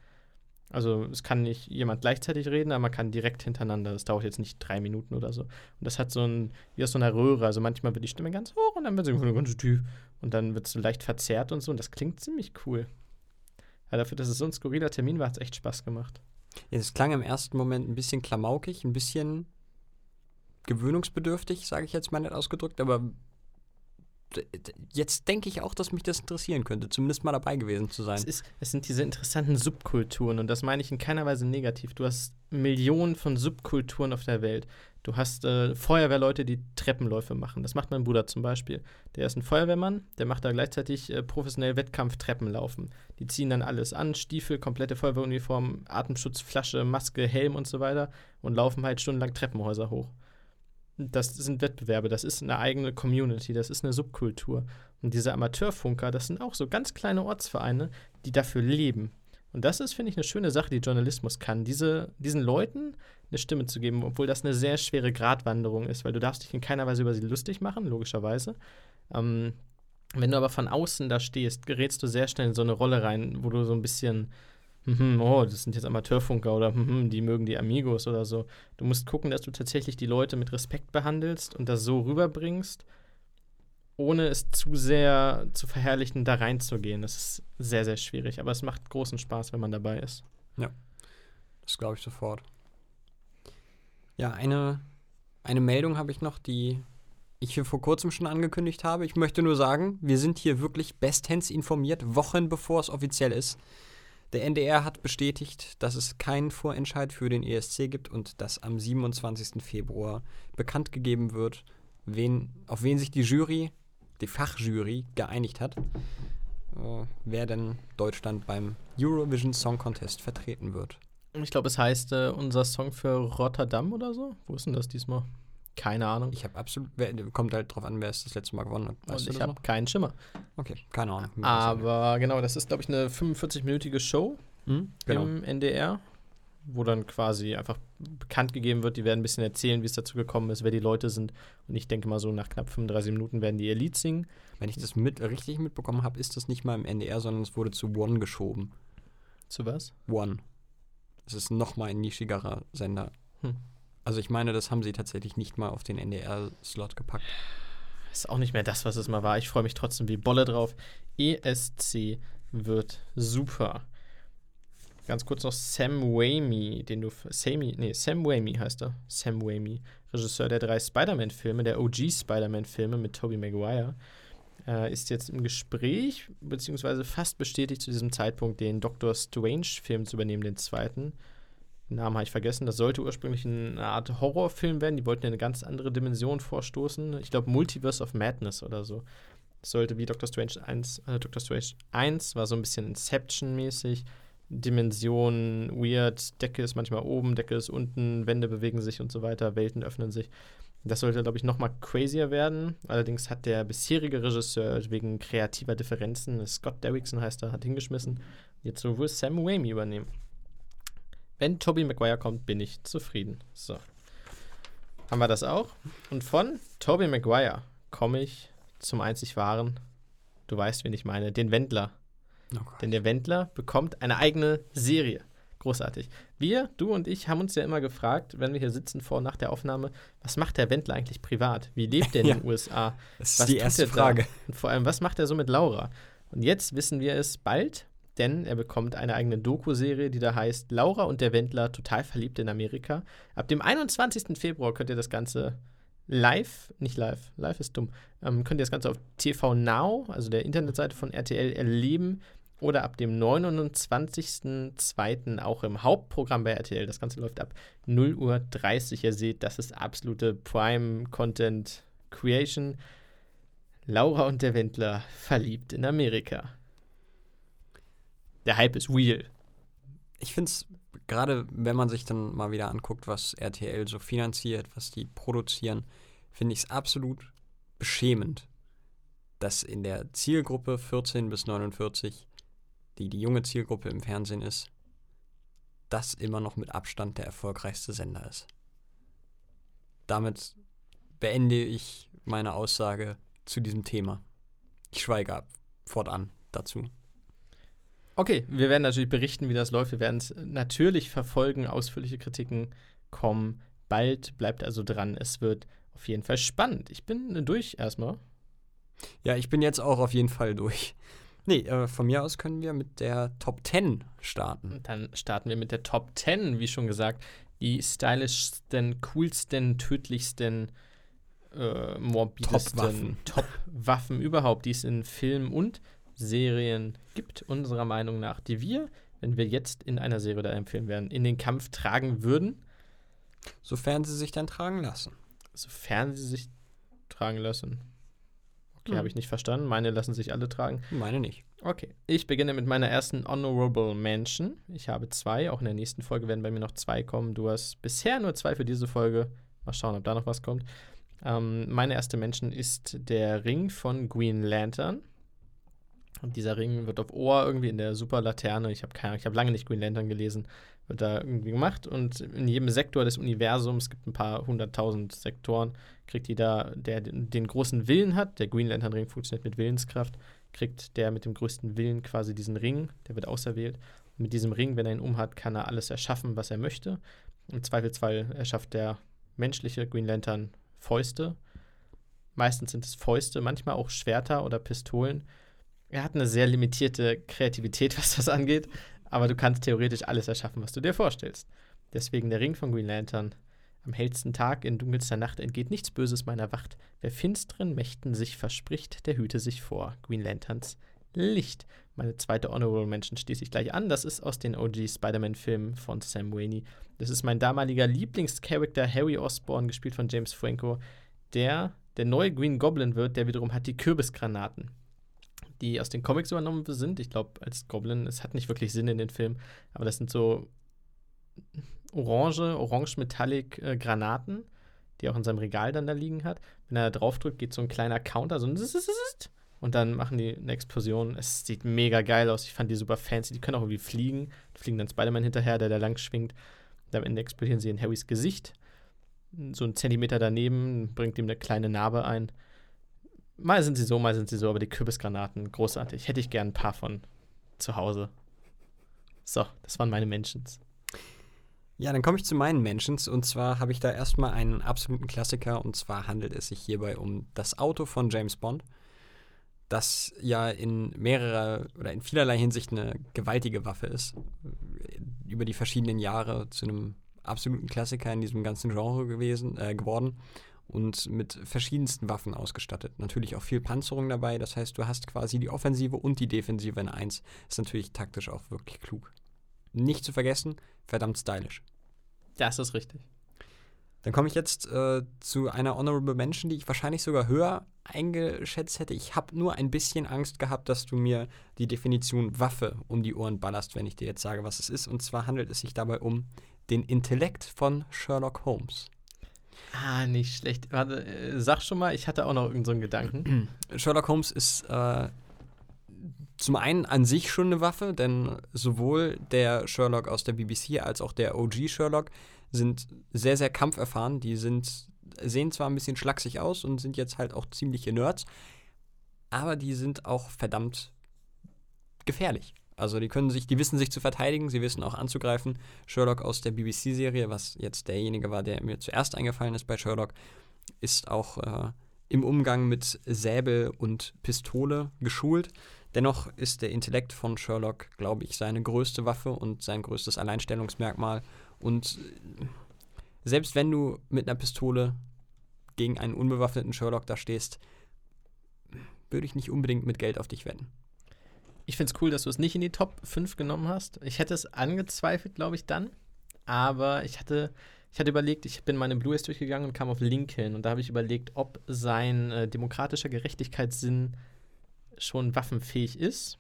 Also es kann nicht jemand gleichzeitig reden, aber man kann direkt hintereinander. Das dauert jetzt nicht drei Minuten oder so. Und das hat so ein, wie aus so einer Röhre. Also manchmal wird die Stimme ganz hoch und dann wird sie ganz tief. Und dann wird es so leicht verzerrt und so. Und das klingt ziemlich cool. Aber dafür, dass es so ein skurriler Termin war, hat es echt Spaß gemacht. Ja, es klang im ersten Moment ein bisschen klamaukig, ein bisschen gewöhnungsbedürftig, sage ich jetzt mal nicht ausgedrückt, aber jetzt denke ich auch, dass mich das interessieren könnte, zumindest mal dabei gewesen zu sein. Es, ist, es sind diese interessanten Subkulturen und das meine ich in keiner Weise negativ. Du hast Millionen von Subkulturen auf der Welt. Du hast äh, Feuerwehrleute, die Treppenläufe machen. Das macht mein Bruder zum Beispiel. Der ist ein Feuerwehrmann, der macht da gleichzeitig äh, professionell Wettkampf-Treppenlaufen. Die ziehen dann alles an, Stiefel, komplette Feuerwehruniform, Atemschutzflasche, Maske, Helm und so weiter und laufen halt stundenlang Treppenhäuser hoch. Das sind Wettbewerbe, das ist eine eigene Community, das ist eine Subkultur. Und diese Amateurfunker, das sind auch so ganz kleine Ortsvereine, die dafür leben. Und das ist, finde ich, eine schöne Sache, die Journalismus kann, diese, diesen Leuten eine Stimme zu geben, obwohl das eine sehr schwere Gratwanderung ist, weil du darfst dich in keiner Weise über sie lustig machen, logischerweise. Ähm, wenn du aber von außen da stehst, gerätst du sehr schnell in so eine Rolle rein, wo du so ein bisschen, mhm, oh, das sind jetzt Amateurfunker oder mhm, die mögen die Amigos oder so. Du musst gucken, dass du tatsächlich die Leute mit Respekt behandelst und das so rüberbringst, ohne es zu sehr zu verherrlichen, da reinzugehen. Das ist sehr, sehr schwierig, aber es macht großen Spaß, wenn man dabei ist. Das glaube ich sofort. Ja, eine, eine Meldung habe ich noch, die ich hier vor kurzem schon angekündigt habe. Ich möchte nur sagen, wir sind hier wirklich bestens informiert, Wochen bevor es offiziell ist. Der NDR hat bestätigt, dass es keinen Vorentscheid für den ESC gibt und dass am 27. Februar bekannt gegeben wird, wen, auf wen sich die Jury, die Fachjury, geeinigt hat, äh, wer denn Deutschland beim Eurovision Song Contest vertreten wird. Ich glaube, es heißt äh, unser Song für Rotterdam oder so. Wo ist denn das diesmal? Keine Ahnung. Ich habe absolut, wer, kommt halt drauf an, wer es das letzte Mal gewonnen hat. Weißt ich habe keinen Schimmer. Okay, keine Ahnung. Aber genau, das ist, glaube ich, eine 45-minütige Show Hm? Genau. im NDR, wo dann quasi einfach bekannt gegeben wird. Die werden ein bisschen erzählen, wie es dazu gekommen ist, wer die Leute sind. Und ich denke mal, so nach knapp 35 Minuten werden die ihr Lied singen. Wenn ich das mit, richtig mitbekommen habe, ist das nicht mal im NDR, sondern es wurde zu One geschoben. Zu was? One. Es ist nochmal ein nischigerer Sender. Hm. Also ich meine, das haben sie tatsächlich nicht mal auf den NDR-Slot gepackt. Ist auch nicht mehr das, was es mal war. Ich freue mich trotzdem wie Bolle drauf. ESC wird super. Ganz kurz noch Sam Raimi, den du. Sammy, nee, Sam Raimi heißt er. Sam Raimi, Regisseur der drei Spider-Man-Filme, der OG Spider-Man-Filme mit Tobey Maguire, äh, ist jetzt im Gespräch, beziehungsweise fast bestätigt zu diesem Zeitpunkt, den Doctor Strange-Film zu übernehmen, den zweiten. Namen habe ich vergessen. Das sollte ursprünglich eine Art Horrorfilm werden. Die wollten ja eine ganz andere Dimension vorstoßen. Ich glaube, Multiverse of Madness oder so. Das sollte wie Doctor Strange 1, äh, Doctor Strange 1 war so ein bisschen Inception-mäßig. Dimensionen weird, Decke ist manchmal oben, Decke ist unten, Wände bewegen sich und so weiter, Welten öffnen sich. Das sollte, glaube ich, noch mal crazier werden. Allerdings hat der bisherige Regisseur wegen kreativer Differenzen, Scott Derrickson heißt er, hat hingeschmissen. Jetzt soll wohl Sam Raimi übernehmen. Wenn Tobey Maguire kommt, bin ich zufrieden. So. Haben wir das auch? Und von Tobey Maguire komme ich zum einzig wahren. Du weißt, wen ich meine. Den Wendler. Oh. Denn der Wendler bekommt eine eigene Serie. Großartig. Wir, du und ich, haben uns ja immer gefragt, wenn wir hier sitzen vor und nach der Aufnahme, was macht der Wendler eigentlich privat? Wie lebt er in Ja. den USA? Das ist Was die erste er da? Frage. Und vor allem, was macht er so mit Laura? Und jetzt wissen wir es bald, denn er bekommt eine eigene Doku-Serie, die da heißt Laura und der Wendler total verliebt in Amerika. Ab dem 21. Februar könnt ihr das Ganze live, nicht live, live ist dumm, ähm, könnt ihr das Ganze auf TV Now, also der Internetseite von RTL, erleben oder ab dem 29.02. auch im Hauptprogramm bei RTL. Das Ganze läuft ab 0 Uhr 30. Ihr seht, das ist absolute Prime-Content Creation. Laura und der Wendler verliebt in Amerika. Der Hype ist real. Ich finde es, gerade wenn man sich dann mal wieder anguckt, was RTL so finanziert, was die produzieren, finde ich es absolut beschämend, dass in der Zielgruppe 14 bis 49, die die junge Zielgruppe im Fernsehen ist, das immer noch mit Abstand der erfolgreichste Sender ist. Damit beende ich meine Aussage zu diesem Thema. Ich schweige ab, fortan dazu. Okay, wir werden natürlich berichten, wie das läuft. Wir werden es natürlich verfolgen. Ausführliche Kritiken kommen bald. Bleibt also dran. Es wird auf jeden Fall spannend. Ich bin durch erstmal. Ja, ich bin jetzt auch auf jeden Fall durch. Nee, äh, von mir aus können wir mit der Top 10 starten. Dann starten wir mit der Top 10, wie schon gesagt. Die stylischsten, coolsten, tödlichsten äh, morbidesten Top-Waffen. Top-Waffen überhaupt, die es in Filmen und Serien gibt, unserer Meinung nach, die wir, wenn wir jetzt in einer Serie oder einem Film wären, in den Kampf tragen würden, Sofern sie sich dann tragen lassen. sofern sie sich tragen lassen. Okay, Hm. habe ich nicht verstanden. Meine lassen sich alle tragen. Meine nicht. Okay, ich beginne mit meiner ersten Honorable Mention. Ich habe zwei, auch in der nächsten Folge werden bei mir noch zwei kommen. Du hast bisher nur zwei für diese Folge. Mal schauen, ob da noch was kommt. Ähm, meine erste Mention ist der Ring von Green Lantern. Und dieser Ring wird auf Ohr irgendwie in der Superlaterne. Ich habe keine Ahnung, ich habe lange nicht Green Lantern gelesen. Wird da irgendwie gemacht. Und in jedem Sektor des Universums, es gibt ein paar hunderttausend Sektoren, kriegt jeder, der den, großen Willen hat, der Green Lantern Ring funktioniert mit Willenskraft, kriegt der mit dem größten Willen quasi diesen Ring, der wird auserwählt. Und mit diesem Ring, wenn er ihn umhat, kann er alles erschaffen, was er möchte. Im Zweifelsfall erschafft der menschliche Green Lantern Fäuste. Meistens sind es Fäuste, manchmal auch Schwerter oder Pistolen. Er hat eine sehr limitierte Kreativität, was das angeht, aber du kannst theoretisch alles erschaffen, was du dir vorstellst. Deswegen der Ring von Green Lantern. Am hellsten Tag in dunkelster Nacht entgeht nichts Böses meiner Wacht. Wer finsteren Mächten sich verspricht, der hüte sich vor. Green Lanterns Licht. Meine zweite Honorable Mention schließe ich gleich an. Das ist aus den OG Spider-Man-Filmen von Sam Raimi. Das ist mein damaliger Lieblingscharakter Harry Osborn, gespielt von James Franco, der der neue Green Goblin wird, der wiederum hat die Kürbisgranaten, die aus den Comics übernommen sind. Ich glaube, als Goblin, es hat nicht wirklich Sinn in den Filmen, aber das sind so orange, orange-metallic äh, Granaten, die auch in seinem Regal dann da liegen hat. Wenn er da drauf drückt, geht so ein kleiner Counter, so ein und dann machen die eine Explosion. Es sieht mega geil aus. Ich fand die super fancy. Die können auch irgendwie fliegen. Die fliegen dann Spider-Man hinterher, der da lang schwingt. Und am Ende explodieren sie in Harrys Gesicht. So einen Zentimeter daneben bringt ihm eine kleine Narbe ein. Mal sind sie so, mal sind sie so, aber die Kürbisgranaten, großartig. Hätte ich gern ein paar von zu Hause. So, das waren meine Mentions. Ja, dann komme ich zu meinen Mentions. Und zwar habe ich da erstmal einen absoluten Klassiker. Und zwar handelt es sich hierbei um das Auto von James Bond, das ja in mehrerer oder in vielerlei Hinsicht eine gewaltige Waffe ist. Über die verschiedenen Jahre zu einem absoluten Klassiker in diesem ganzen Genre gewesen, äh, geworden und mit verschiedensten Waffen ausgestattet. Natürlich auch viel Panzerung dabei. Das heißt, du hast quasi die Offensive und die Defensive in eins. Ist natürlich taktisch auch wirklich klug. Nicht zu vergessen, verdammt stylisch. Das ist richtig. Dann komme ich jetzt äh, zu einer Honorable Mention, die ich wahrscheinlich sogar höher eingeschätzt hätte. Ich habe nur ein bisschen Angst gehabt, dass du mir die Definition Waffe um die Ohren ballerst, wenn ich dir jetzt sage, was es ist. Und zwar handelt es sich dabei um den Intellekt von Sherlock Holmes. Ah, nicht schlecht. Warte, äh, sag schon mal, ich hatte auch noch irgendeinen so Gedanken. Sherlock Holmes ist äh, zum einen an sich schon eine Waffe, denn sowohl der Sherlock aus der BBC als auch der OG Sherlock sind sehr, sehr kampferfahren. Die sind, sehen zwar ein bisschen schlaksig aus und sind jetzt halt auch ziemliche Nerds, aber die sind auch verdammt gefährlich. Also die können sich, die wissen sich zu verteidigen, sie wissen auch anzugreifen. Sherlock aus der BBC-Serie, was jetzt derjenige war, der mir zuerst eingefallen ist bei Sherlock, ist auch äh, im Umgang mit Säbel und Pistole geschult. Dennoch ist der Intellekt von Sherlock, glaube ich, seine größte Waffe und sein größtes Alleinstellungsmerkmal. Und äh, selbst wenn du mit einer Pistole gegen einen unbewaffneten Sherlock da stehst, würde ich nicht unbedingt mit Geld auf dich wetten. Ich finde es cool, dass du es nicht in die Top 5 genommen hast. Ich hätte es angezweifelt, glaube ich, dann. Aber ich hatte, ich hatte überlegt, ich bin meine Blu-rays durchgegangen und kam auf Lincoln. Und da habe ich überlegt, ob sein äh, demokratischer Gerechtigkeitssinn schon waffenfähig ist.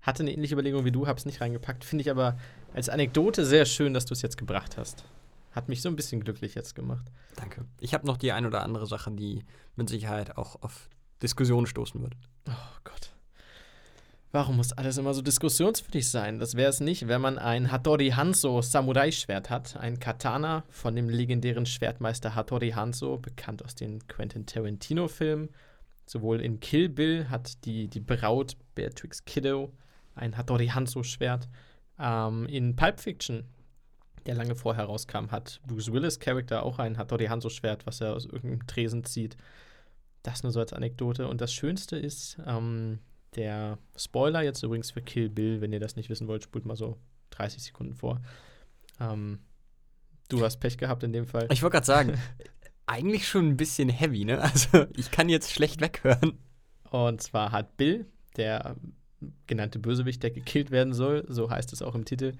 Hatte eine ähnliche Überlegung wie du, habe es nicht reingepackt. Finde ich aber als Anekdote sehr schön, dass du es jetzt gebracht hast. Hat mich so ein bisschen glücklich jetzt gemacht. Danke. Ich habe noch die ein oder andere Sache, die mit Sicherheit auch auf Diskussionen stoßen wird. Oh Gott. Warum muss alles immer so diskussionswürdig sein? Das wäre es nicht, wenn man ein Hattori Hanzo Samurai-Schwert hat. Ein Katana von dem legendären Schwertmeister Hattori Hanzo, bekannt aus den Quentin Tarantino-Filmen. Sowohl in Kill Bill hat die, die Braut Beatrix Kiddo ein Hattori Hanzo-Schwert. Ähm, in Pulp Fiction, der lange vorher rauskam, hat Bruce Willis Charakter auch ein Hattori Hanzo-Schwert, was er aus irgendeinem Tresen zieht. Das nur so als Anekdote. Und das Schönste ist, ähm, der Spoiler jetzt übrigens für Kill Bill, wenn ihr das nicht wissen wollt, spult mal so 30 Sekunden vor. Ähm, du hast Pech gehabt in dem Fall. Ich wollte gerade sagen, eigentlich schon ein bisschen heavy, ne? Also ich kann jetzt schlecht weghören. Und zwar hat Bill, der genannte Bösewicht, der gekillt werden soll, so heißt es auch im Titel,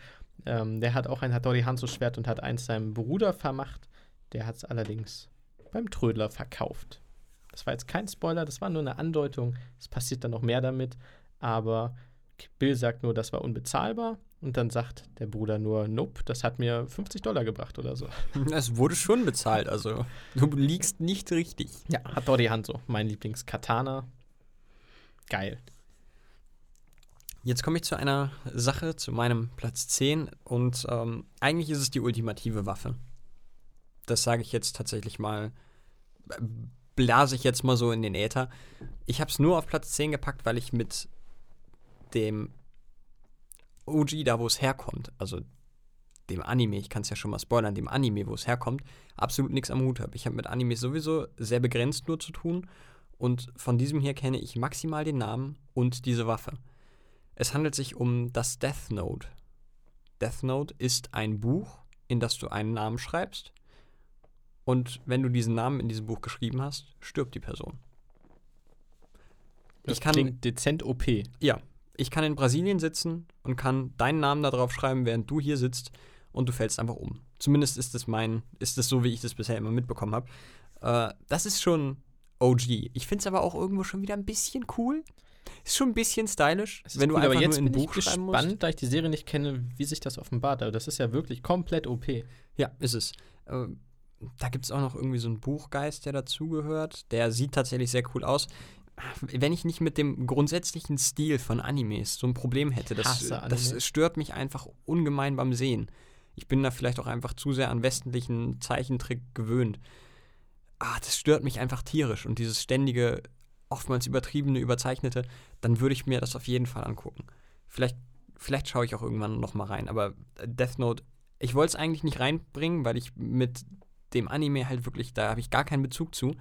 ähm, der hat auch ein Hattori Hanzo-Schwert und hat eins seinem Bruder vermacht. Der hat es allerdings beim Trödler verkauft. Das war jetzt kein Spoiler, das war nur eine Andeutung. Es passiert dann noch mehr damit. Aber Bill sagt nur, das war unbezahlbar. Und dann sagt der Bruder nur, nope, das hat mir 50 Dollar gebracht oder so. Es wurde schon bezahlt, also du liegst nicht richtig. Ja, Hattori Hanzo, mein Lieblings-Katana. Geil. Jetzt komme ich zu einer Sache, zu meinem Platz 10 und ähm, eigentlich ist es die ultimative Waffe. Das sage ich jetzt tatsächlich mal, blase ich jetzt mal so in den Äther. Ich habe es nur auf Platz 10 gepackt, weil ich mit dem OG, da wo es herkommt, also dem Anime, ich kann es ja schon mal spoilern, dem Anime, wo es herkommt, absolut nichts am Hut habe. Ich habe mit Anime sowieso sehr begrenzt nur zu tun und von diesem hier kenne ich maximal den Namen und diese Waffe. Es handelt sich um das Death Note. Death Note ist ein Buch, in das du einen Namen schreibst. Und wenn du diesen Namen in diesem Buch geschrieben hast, stirbt die Person. Das ich kann, klingt dezent OP. Ja, ich kann in Brasilien sitzen und kann deinen Namen da drauf schreiben, während du hier sitzt und du fällst einfach um. Zumindest ist es mein, ist es so, wie ich das bisher immer mitbekommen habe. Äh, das ist schon OG. Ich finde es aber auch irgendwo schon wieder ein bisschen cool. Ist schon ein bisschen stylisch, wenn cool, du einfach aber jetzt nur ein Buch ich schreiben gespannt, musst. da ich die Serie nicht kenne, wie sich das offenbart. Aber das ist ja wirklich komplett OP. Ja, ist es. Äh, da gibt es auch noch irgendwie so einen Buchgeist, der dazugehört. Der sieht tatsächlich sehr cool aus. Wenn ich nicht mit dem grundsätzlichen Stil von Animes so ein Problem hätte, das, das stört mich einfach ungemein beim Sehen. Ich bin da vielleicht auch einfach zu sehr an westlichen Zeichentrick gewöhnt. Ah, das stört mich einfach tierisch. Und dieses ständige oftmals übertriebene, überzeichnete, dann würde ich mir das auf jeden Fall angucken. Vielleicht, vielleicht schaue ich auch irgendwann noch mal rein. Aber Death Note, ich wollte es eigentlich nicht reinbringen, weil ich mit dem Anime halt wirklich, da habe ich gar keinen Bezug zu.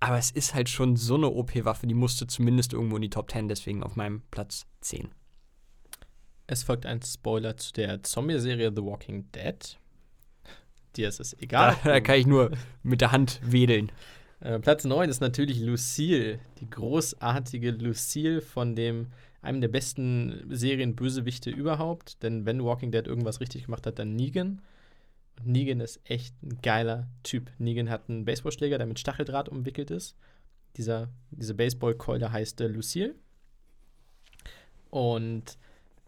Aber es ist halt schon so eine OP-Waffe, die musste zumindest irgendwo in die Top 10, deswegen auf meinem Platz 10. Es folgt ein Spoiler zu der Zombie-Serie The Walking Dead. Dir ist es egal. Da, da kann ich nur mit der Hand wedeln. Äh, Platz 9 ist natürlich Lucille, die großartige Lucille von dem einem der besten Serienbösewichte überhaupt. Denn wenn Walking Dead irgendwas richtig gemacht hat, dann Negan. Und Negan ist echt ein geiler Typ. Negan hat einen Baseballschläger, der mit Stacheldraht umwickelt ist. Dieser, diese Baseballkeule heißt äh, Lucille. Und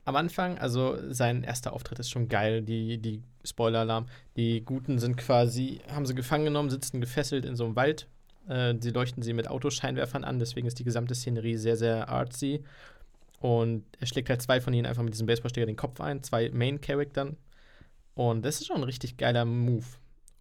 am Anfang, also sein erster Auftritt ist schon geil, die, die Spoiler-Alarm. Die Guten sind quasi, haben sie gefangen genommen, sitzen gefesselt in so einem Wald äh, sie leuchten sie mit Autoscheinwerfern an, deswegen ist die gesamte Szenerie sehr, sehr artsy. Und er schlägt halt zwei von ihnen einfach mit diesem Baseballsteher den Kopf ein, zwei Main-Charaktern. Und das ist schon ein richtig geiler Move.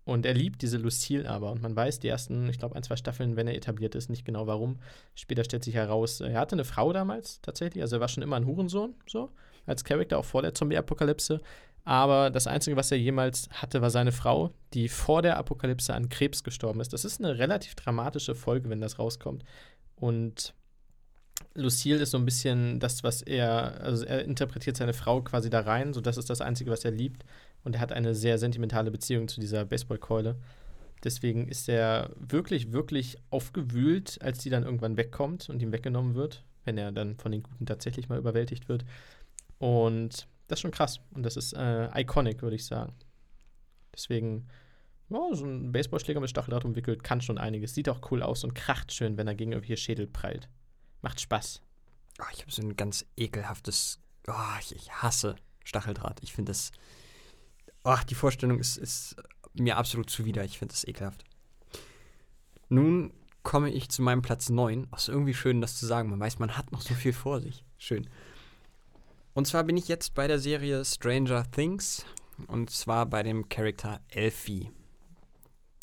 Und er liebt diese Lucille aber. Und man weiß, die ersten, ich glaube, ein, zwei Staffeln, wenn er etabliert ist, nicht genau warum. Später stellt sich heraus, er hatte eine Frau damals tatsächlich. Also er war schon immer ein Hurensohn, so, als Charakter, auch vor der Zombie-Apokalypse. Aber das Einzige, was er jemals hatte, war seine Frau, die vor der Apokalypse an Krebs gestorben ist. Das ist eine relativ dramatische Folge, wenn das rauskommt. Und Lucille ist so ein bisschen das, was er, also er interpretiert seine Frau quasi da rein, so das ist das Einzige, was er liebt. Und er hat eine sehr sentimentale Beziehung zu dieser Baseballkeule. Deswegen ist er wirklich, wirklich aufgewühlt, als die dann irgendwann wegkommt und ihm weggenommen wird, wenn er dann von den Guten tatsächlich mal überwältigt wird. Und das ist schon krass. Und das ist äh, iconic, würde ich sagen. Deswegen, ja, so ein Baseballschläger mit Stacheldraht umwickelt kann schon einiges. Sieht auch cool aus und kracht schön, wenn er gegen irgendwelche Schädel prallt. Macht Spaß. Oh, ich habe so ein ganz ekelhaftes. Oh, ich, ich hasse Stacheldraht. Ich finde das. Ach, die Vorstellung ist, ist mir absolut zuwider. Ich finde das ekelhaft. Nun komme ich zu meinem Platz 9. Ach, ist irgendwie schön, das zu sagen. Man weiß, man hat noch so viel vor sich. Schön. Und zwar bin ich jetzt bei der Serie Stranger Things. Und zwar bei dem Charakter Elfie.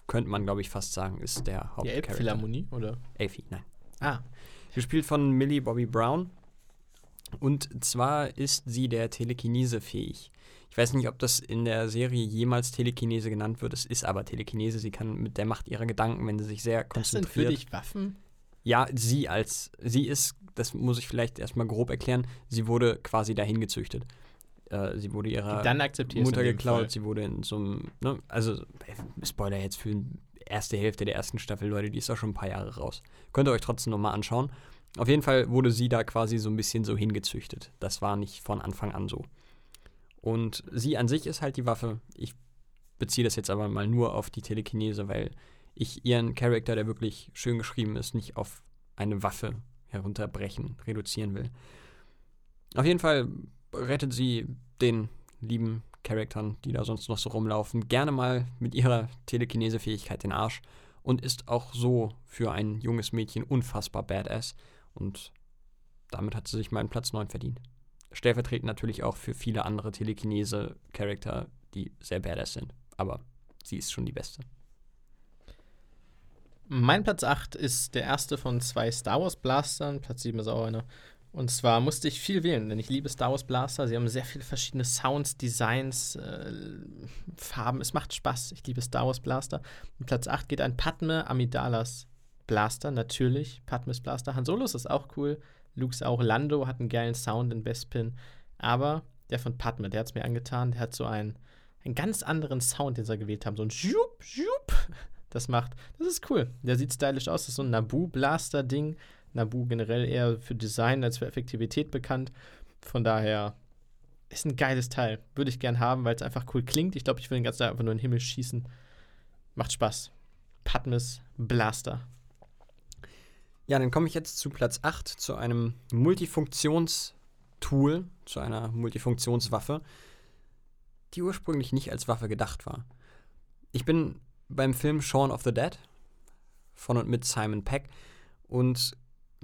Könnte man, glaube ich, fast sagen, ist der Hauptcharakter. Die Elbphilharmonie, oder? Elfie, nein. Ah. Gespielt von Millie Bobby Brown. Und zwar ist sie der Telekinese fähig. Ich weiß nicht, ob das in der Serie jemals Telekinese genannt wird. Es ist aber Telekinese. Sie kann mit der Macht ihrer Gedanken, wenn sie sich sehr konzentriert. Das sind für dich Waffen? Ja, sie als, sie ist, das muss ich vielleicht erstmal grob erklären, sie wurde quasi dahin gezüchtet. Äh, sie wurde ihrer Mutter geklaut, sie wurde in so einem, ne, also Spoiler jetzt für einen erste Hälfte der ersten Staffel, Leute, die ist auch schon ein paar Jahre raus. Könnt ihr euch trotzdem nochmal anschauen. Auf jeden Fall wurde sie da quasi so ein bisschen so hingezüchtet. Das war nicht von Anfang an so. Und sie an sich ist halt die Waffe. Ich beziehe das jetzt aber mal nur auf die Telekinese, weil ich ihren Charakter, der wirklich schön geschrieben ist, nicht auf eine Waffe herunterbrechen, reduzieren will. Auf jeden Fall rettet sie den lieben Charaktern, die da sonst noch so rumlaufen, gerne mal mit ihrer Telekinese-Fähigkeit den Arsch und ist auch so für ein junges Mädchen unfassbar badass. Und damit hat sie sich meinen Platz 9 verdient. Stellvertretend natürlich auch für viele andere Telekinese-Charakter, die sehr badass sind. Aber sie ist schon die beste. Mein Platz 8 ist der erste von zwei Star Wars Blastern. Platz 7 ist auch einer. Und zwar musste ich viel wählen, denn ich liebe Star Wars Blaster. Sie haben sehr viele verschiedene Sounds, Designs, äh, Farben. Es macht Spaß. Ich liebe Star Wars Blaster. Und Platz 8 geht ein Padme Amidalas Blaster, natürlich. Padmes Blaster. Han Solo ist auch cool. Luke's auch. Lando hat einen geilen Sound in Bespin. Aber der von Padme, der hat es mir angetan. Der hat so einen, einen ganz anderen Sound, den sie gewählt haben. So ein Schup, Schup. Das macht, das ist cool. Der sieht stylisch aus. Das ist so ein Naboo-Blaster-Ding. Naboo generell eher für Design als für Effektivität bekannt. Von daher ist ein geiles Teil. Würde ich gern haben, weil es einfach cool klingt. Ich glaube, ich will den ganzen Tag einfach nur in den Himmel schießen. Macht Spaß. Padmes Blaster. Ja, dann komme ich jetzt zu Platz 8, zu einem Multifunktionstool, zu einer Multifunktionswaffe, die ursprünglich nicht als Waffe gedacht war. Ich bin beim Film Shaun of the Dead von und mit Simon Peck und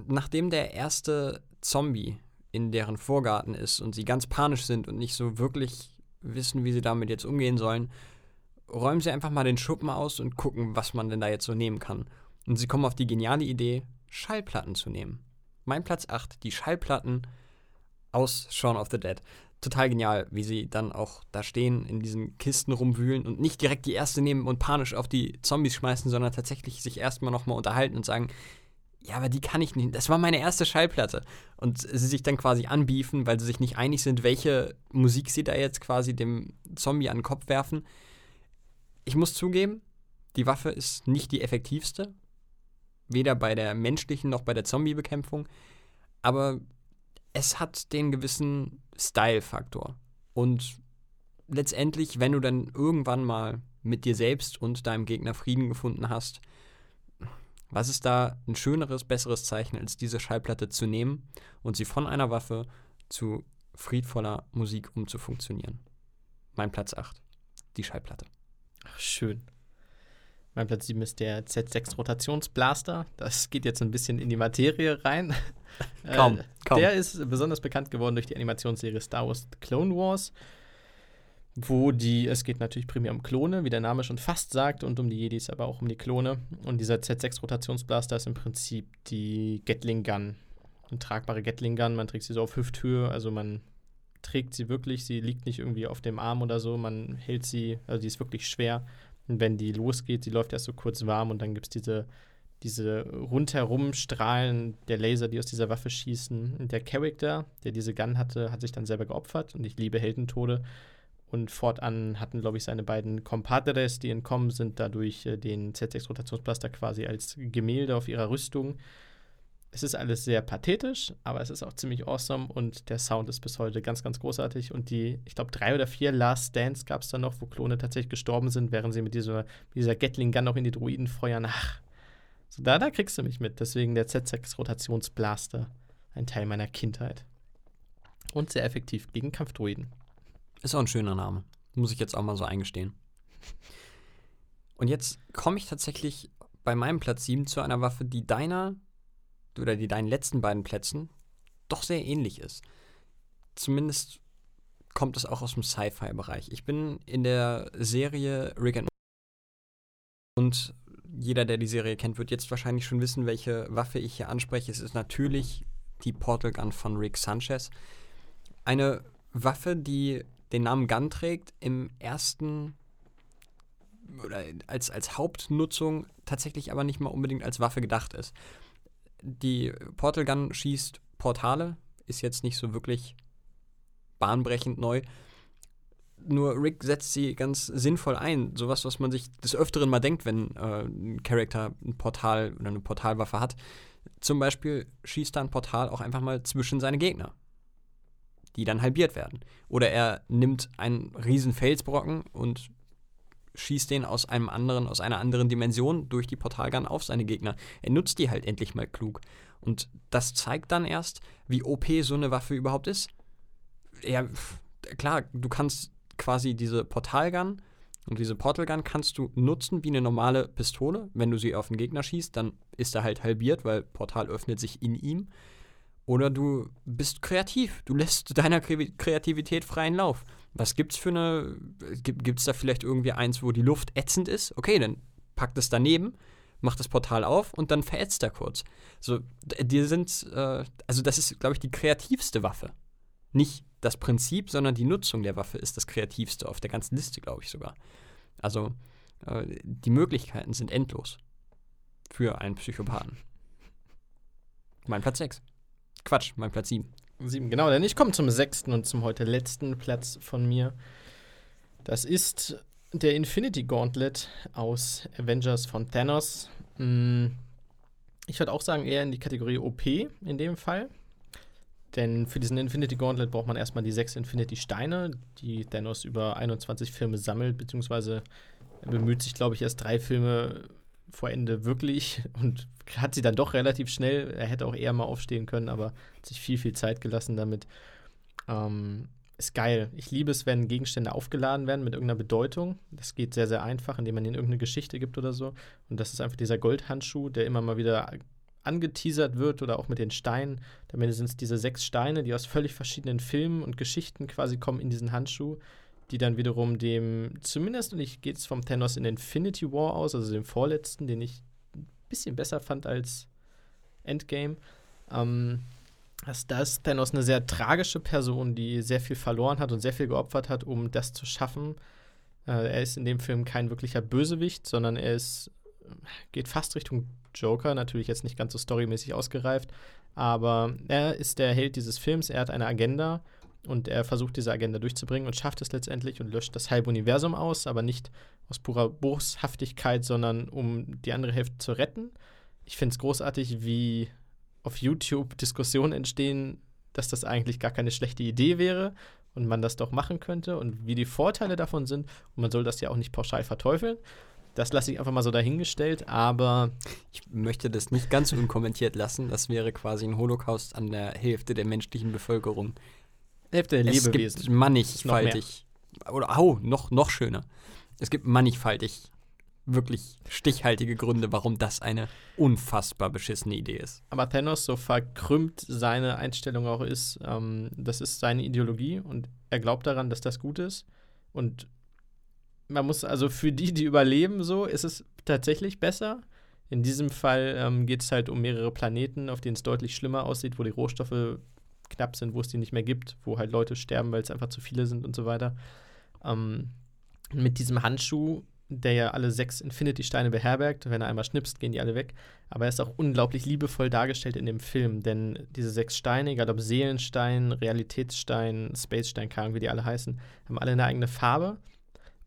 nachdem der erste Zombie in deren Vorgarten ist und sie ganz panisch sind und nicht so wirklich wissen, wie sie damit jetzt umgehen sollen, räumen sie einfach mal den Schuppen aus und gucken, was man denn da jetzt so nehmen kann. Und sie kommen auf die geniale Idee, Schallplatten zu nehmen. Mein Platz 8, die Schallplatten aus Shaun of the Dead. Total genial, wie sie dann auch da stehen, in diesen Kisten rumwühlen und nicht direkt die erste nehmen und panisch auf die Zombies schmeißen, sondern tatsächlich sich erstmal nochmal unterhalten und sagen, ja, aber die kann ich nicht. Das war meine erste Schallplatte. Und sie sich dann quasi anbiefen, weil sie sich nicht einig sind, welche Musik sie da jetzt quasi dem Zombie an den Kopf werfen. Ich muss zugeben, die Waffe ist nicht die effektivste. Weder bei der menschlichen noch bei der Zombie-Bekämpfung. Aber es hat den gewissen Style-Faktor. Und letztendlich, wenn du dann irgendwann mal mit dir selbst und deinem Gegner Frieden gefunden hast, was ist da ein schöneres, besseres Zeichen, als diese Schallplatte zu nehmen und sie von einer Waffe zu friedvoller Musik umzufunktionieren? Mein Platz 8, die Schallplatte. Ach, schön. Mein Platz 7 ist der Z6 Rotationsblaster. Das geht jetzt ein bisschen in die Materie rein. Kaum, äh, kaum. Der ist besonders bekannt geworden durch die Animationsserie Star Wars The Clone Wars wo die, es geht natürlich primär um Klone, wie der Name schon fast sagt, und um die Jedis, aber auch um die Klone. Und dieser Z6-Rotationsblaster ist im Prinzip die Gatling Gun. Eine tragbare Gatling Gun, man trägt sie so auf Hüfthöhe, also man trägt sie wirklich, sie liegt nicht irgendwie auf dem Arm oder so, man hält sie, also die ist wirklich schwer. Und wenn die losgeht, sie läuft erst so kurz warm und dann gibt es diese, diese rundherum Strahlen der Laser, die aus dieser Waffe schießen. Und der Charakter, der diese Gun hatte, hat sich dann selber geopfert und ich liebe Heldentode. Und fortan hatten, glaube ich, seine beiden Compadres, die entkommen sind, dadurch äh, den Z6-Rotationsblaster quasi als Gemälde auf ihrer Rüstung. Es ist alles sehr pathetisch, aber es ist auch ziemlich awesome und der Sound ist bis heute ganz, ganz großartig. Und die, ich glaube, drei oder vier Last Stands gab es dann noch, wo Klone tatsächlich gestorben sind, während sie mit dieser, dieser Gatling Gun noch in die Druiden feuern. Ach, so da, da kriegst du mich mit. Deswegen der Z6-Rotationsblaster, ein Teil meiner Kindheit. Und sehr effektiv gegen Kampfdruiden. Ist auch ein schöner Name. Muss ich jetzt auch mal so eingestehen. Und jetzt komme ich tatsächlich bei meinem Platz 7 zu einer Waffe, die deiner oder die deinen letzten beiden Plätzen doch sehr ähnlich ist. Zumindest kommt es auch aus dem Sci-Fi-Bereich. Ich bin in der Serie Rick and und jeder, der die Serie kennt, wird jetzt wahrscheinlich schon wissen, welche Waffe ich hier anspreche. Es ist natürlich die Portal Gun von Rick Sanchez. Eine Waffe, die den Namen Gun trägt, im ersten oder als, als Hauptnutzung tatsächlich aber nicht mal unbedingt als Waffe gedacht ist. Die Portal Gun schießt Portale, ist jetzt nicht so wirklich bahnbrechend neu. nur Rick setzt sie ganz sinnvoll ein. Sowas, was man sich des Öfteren mal denkt, wenn äh, ein Charakter ein Portal oder eine Portalwaffe hat. Zum Beispiel schießt da ein Portal auch einfach mal zwischen seine Gegner, die dann halbiert werden. Oder er nimmt einen riesen Felsbrocken und schießt den aus einem anderen, aus einer anderen Dimension durch die Portalgun auf seine Gegner. Er nutzt die halt endlich mal klug. Und das zeigt dann erst, wie OP so eine Waffe überhaupt ist. Ja, klar, du kannst quasi diese Portalgun und diese Portalgun kannst du nutzen wie eine normale Pistole. Wenn du sie auf den Gegner schießt, dann ist er halt halbiert, weil Portal öffnet sich in ihm. Oder du bist kreativ. Du lässt deiner Kreativität freien Lauf. Was gibt's für eine. Gibt es da vielleicht irgendwie eins, wo die Luft ätzend ist? Okay, dann packt es daneben, macht das Portal auf und dann verätzt er kurz. So, die sind. Äh, also, das ist, glaube ich, die kreativste Waffe. Nicht das Prinzip, sondern die Nutzung der Waffe ist das kreativste auf der ganzen Liste, glaube ich sogar. Also äh, die Möglichkeiten sind endlos für einen Psychopathen. Mein Platz 6. Quatsch, mein Platz 7. 7, genau, denn ich komme zum sechsten und zum heute letzten Platz von mir. Das ist der Infinity Gauntlet aus Avengers von Thanos. Hm, ich würde auch sagen, eher in die Kategorie OP in dem Fall. Denn für diesen Infinity Gauntlet braucht man erstmal die sechs Infinity Steine, die Thanos über 21 Filme sammelt, beziehungsweise er bemüht sich, glaube ich, erst drei Filme vor Ende wirklich und hat sie dann doch relativ schnell. Er hätte auch eher mal aufstehen können, aber hat sich viel, viel Zeit gelassen damit. Ähm, ist geil. Ich liebe es, wenn Gegenstände aufgeladen werden mit irgendeiner Bedeutung. Das geht sehr, sehr einfach, indem man ihnen irgendeine Geschichte gibt oder so. Und das ist einfach dieser Goldhandschuh, der immer mal wieder angeteasert wird oder auch mit den Steinen. Damit sind es diese sechs Steine, die aus völlig verschiedenen Filmen und Geschichten quasi kommen in diesen Handschuh, die dann wiederum dem, zumindest, und ich gehe jetzt vom Thanos in Infinity War aus, also dem vorletzten, den ich ein bisschen besser fand als Endgame, ähm, dass das Thanos eine sehr tragische Person, die sehr viel verloren hat und sehr viel geopfert hat, um das zu schaffen. Äh, er ist in dem Film kein wirklicher Bösewicht, sondern er ist, geht fast Richtung Joker, natürlich jetzt nicht ganz so storymäßig ausgereift, aber er ist der Held dieses Films, er hat eine Agenda und er versucht diese Agenda durchzubringen und schafft es letztendlich und löscht das halbe Universum aus, aber nicht aus purer Boshaftigkeit, sondern um die andere Hälfte zu retten. Ich finde es großartig, wie auf YouTube Diskussionen entstehen, dass das eigentlich gar keine schlechte Idee wäre und man das doch machen könnte und wie die Vorteile davon sind. Und man soll das ja auch nicht pauschal verteufeln. Das lasse ich einfach mal so dahingestellt, aber. Ich möchte das nicht ganz unkommentiert lassen. Das wäre quasi ein Holocaust an der Hälfte der menschlichen Bevölkerung. Hälfte der Lebewesen. Es gibt mannigfaltig. Oder, au, noch, noch schöner. Es gibt mannigfaltig wirklich stichhaltige Gründe, warum das eine unfassbar beschissene Idee ist. Aber Thanos, so verkrümmt seine Einstellung auch ist, ähm, das ist seine Ideologie und er glaubt daran, dass das gut ist. Und man muss also für die, die überleben, so ist es tatsächlich besser. In diesem Fall ähm, geht es halt um mehrere Planeten, auf denen es deutlich schlimmer aussieht, wo die Rohstoffe knapp sind, wo es die nicht mehr gibt, wo halt Leute sterben, weil es einfach zu viele sind und so weiter. Ähm, mit diesem Handschuh, der ja alle sechs Infinity-Steine beherbergt, wenn er einmal schnipst, gehen die alle weg. Aber er ist auch unglaublich liebevoll dargestellt in dem Film, denn diese sechs Steine, egal ob Seelenstein, Realitätsstein, Spacestein, keine Ahnung, wie die alle heißen, haben alle eine eigene Farbe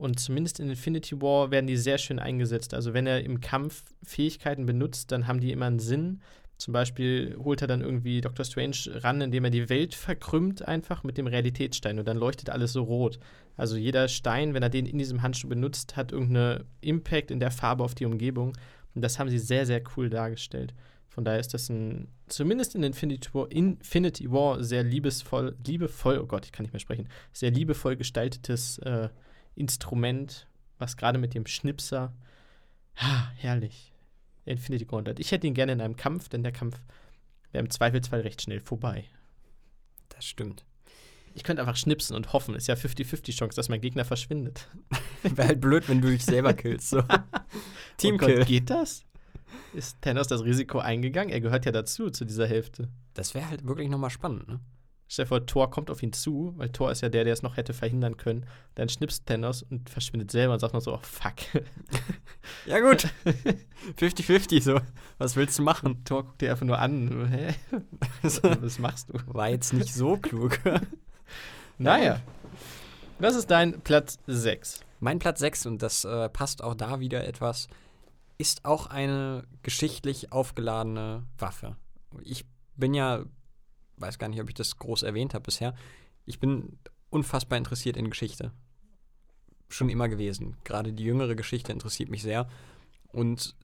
und zumindest in Infinity War werden die sehr schön eingesetzt. Also wenn er im Kampf Fähigkeiten benutzt, dann haben die immer einen Sinn. Zum Beispiel holt er dann irgendwie Dr. Strange ran, indem er die Welt verkrümmt einfach mit dem Realitätsstein und dann leuchtet alles so rot. Also jeder Stein, wenn er den in diesem Handschuh benutzt, hat irgendeinen Impact in der Farbe auf die Umgebung. Und das haben sie sehr, sehr cool dargestellt. Von daher ist das ein, zumindest in Infinity War, Infinity War sehr liebesvoll, liebevoll, oh Gott, ich kann nicht mehr sprechen, sehr liebevoll gestaltetes äh, Instrument, was gerade mit dem Schnipser, ha, herrlich, Infinity Gauntlet. Ich hätte ihn gerne in einem Kampf, denn der Kampf wäre im Zweifelsfall recht schnell vorbei. Das stimmt. Ich könnte einfach schnipsen und hoffen. Ist ja 50-50 Chance, dass mein Gegner verschwindet. Wäre halt blöd, wenn du dich selber killst. So. Teamkill. Oh geht das? Ist Thanos das Risiko eingegangen? Er gehört ja dazu, zu dieser Hälfte. Das wäre halt wirklich nochmal spannend, ne? Stell dir vor, Thor kommt auf ihn zu, weil Thor ist ja der, der es noch hätte verhindern können. Dann schnipst Thanos und verschwindet selber und sagt noch so, oh fuck. ja gut, 50-50 so. Was willst du machen? Thor guckt dir einfach nur an. Hä? Was machst du? War jetzt nicht so klug. naja. Was ist dein Platz 6? Mein Platz 6, und das äh, passt auch da wieder etwas, ist auch eine geschichtlich aufgeladene Waffe. Ich bin ja, weiß gar nicht, ob ich das groß erwähnt habe bisher, ich bin unfassbar interessiert in Geschichte. Schon immer gewesen. Gerade die jüngere Geschichte interessiert mich sehr. Und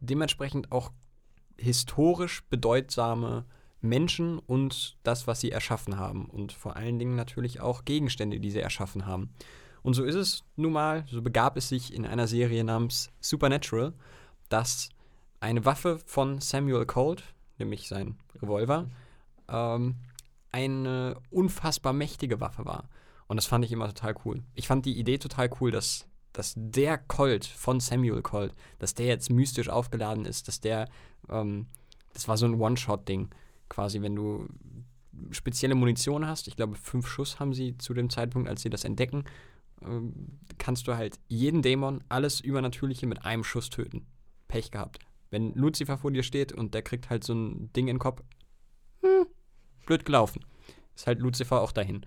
dementsprechend auch historisch bedeutsame Menschen und das, was sie erschaffen haben. Und vor allen Dingen natürlich auch Gegenstände, die sie erschaffen haben. Und so ist es nun mal, so begab es sich in einer Serie namens Supernatural, dass eine Waffe von Samuel Colt, nämlich sein Revolver, ähm, eine unfassbar mächtige Waffe war. Und das fand ich immer total cool. Ich fand die Idee total cool, dass, dass der Colt von Samuel Colt, dass der jetzt mystisch aufgeladen ist, dass der, ähm, das war so ein One-Shot-Ding, quasi, wenn du spezielle Munition hast, ich glaube fünf Schuss haben sie zu dem Zeitpunkt, als sie das entdecken, ähm, kannst du halt jeden Dämon, alles Übernatürliche mit einem Schuss töten. Pech gehabt. Wenn Lucifer vor dir steht und der kriegt halt so ein Ding in den Kopf, hm, blöd gelaufen. Ist halt Lucifer auch dahin.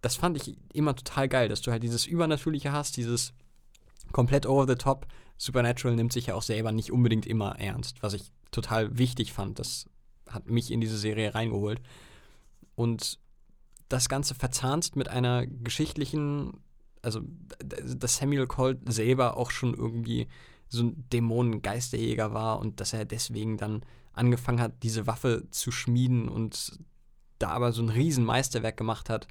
Das fand ich immer total geil, dass du halt dieses Übernatürliche hast, dieses komplett over the top. Supernatural nimmt sich ja auch selber nicht unbedingt immer ernst, was ich total wichtig fand. Das hat mich in diese Serie reingeholt. Und das Ganze verzahnt mit einer geschichtlichen, also dass Samuel Colt selber auch schon irgendwie so ein Dämonengeisterjäger war und dass er deswegen dann angefangen hat, diese Waffe zu schmieden und da aber so ein Riesenmeisterwerk gemacht hat.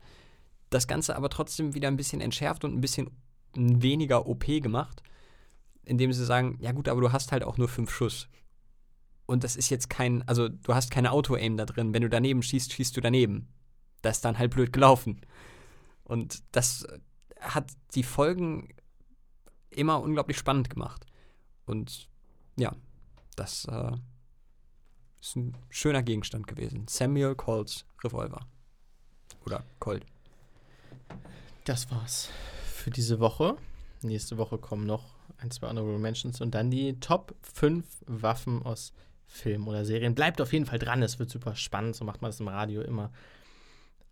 Das Ganze aber trotzdem wieder ein bisschen entschärft und ein bisschen weniger OP gemacht, indem sie sagen, ja gut, aber du hast halt auch nur fünf Schuss. Und das ist jetzt kein, also du hast keine Auto-Aim da drin. Wenn du daneben schießt, schießt du daneben. Das ist dann halt blöd gelaufen. Und das hat die Folgen immer unglaublich spannend gemacht. Und ja, das äh, ist ein schöner Gegenstand gewesen. Samuel Colts Revolver. Oder Colt. Das war's für diese Woche. Nächste Woche kommen noch ein, zwei Honorable Mentions und dann die Top 5 Waffen aus Filmen oder Serien. Bleibt auf jeden Fall dran, es wird super spannend, so macht man das im Radio immer.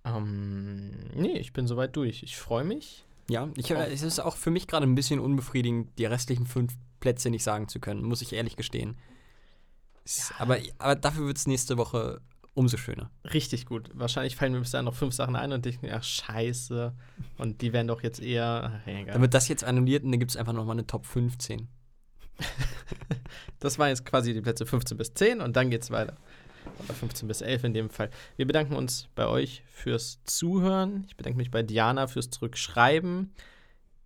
Ähm, nee, ich bin soweit durch. Ich freue mich. Ja, ich, es ist auch für mich gerade ein bisschen unbefriedigend, die restlichen fünf Plätze nicht sagen zu können, muss ich ehrlich gestehen. Ja. Aber, aber dafür wird es nächste Woche umso schöner. Richtig gut. Wahrscheinlich fallen mir bis dahin noch fünf Sachen ein und denken, ach scheiße. Und die werden doch jetzt eher. Ach, Dann wird das jetzt annulliert und dann gibt es einfach nochmal eine Top 15. das waren jetzt quasi die Plätze 15 bis 10 und dann geht es weiter. Oder 15 bis 11 in dem Fall. Wir bedanken uns bei euch fürs Zuhören. Ich bedanke mich bei Diana fürs Zurückschreiben.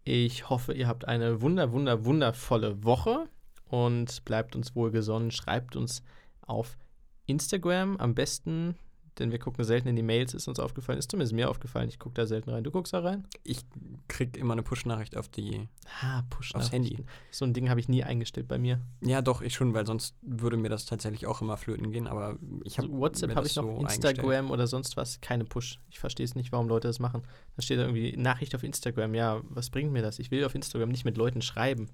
Ich hoffe, ihr habt eine wunder, wunder, wundervolle Woche und bleibt uns wohlgesonnen. Schreibt uns auf Instagram am besten denn wir gucken selten in die Mails, ist uns aufgefallen. Ist zumindest mir aufgefallen. Ich gucke da selten rein. Du guckst da rein? Ich krieg immer eine Push-Nachricht auf die ah, Push aufs Handy. So ein Ding habe ich nie eingestellt bei mir. Ja, doch, ich schon, weil sonst würde mir das tatsächlich auch immer flöten gehen. Aber ich habe also WhatsApp habe ich noch, so Instagram oder sonst was, keine Push. Ich verstehe es nicht, warum Leute das machen. Da steht da irgendwie Nachricht auf Instagram. Ja, was bringt mir das? Ich will auf Instagram nicht mit Leuten schreiben.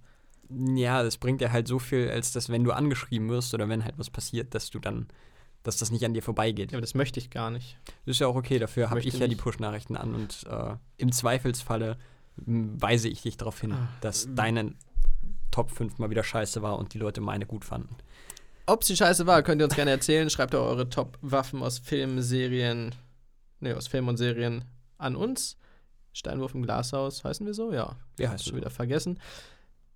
Ja, das bringt dir halt so viel, als dass wenn du angeschrieben wirst oder wenn halt was passiert, dass du dann dass das nicht an dir vorbeigeht. Ja, aber das möchte ich gar nicht. Das ist ja auch okay, dafür habe ich ja die Push-Nachrichten an und äh, im Zweifelsfalle weise ich dich darauf hin, ah, dass deine Top 5 mal wieder scheiße war und die Leute meine gut fanden. Ob sie scheiße war, könnt ihr uns gerne erzählen. Schreibt doch eure Top-Waffen aus Filmen, Serien, ne, aus Filmen und Serien an uns. Steinwurf im Glashaus, heißen wir so? Ja. Wir heißen schon wieder vergessen.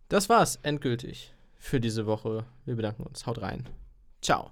Das war's endgültig für diese Woche. Wir bedanken uns. Haut rein. Ciao.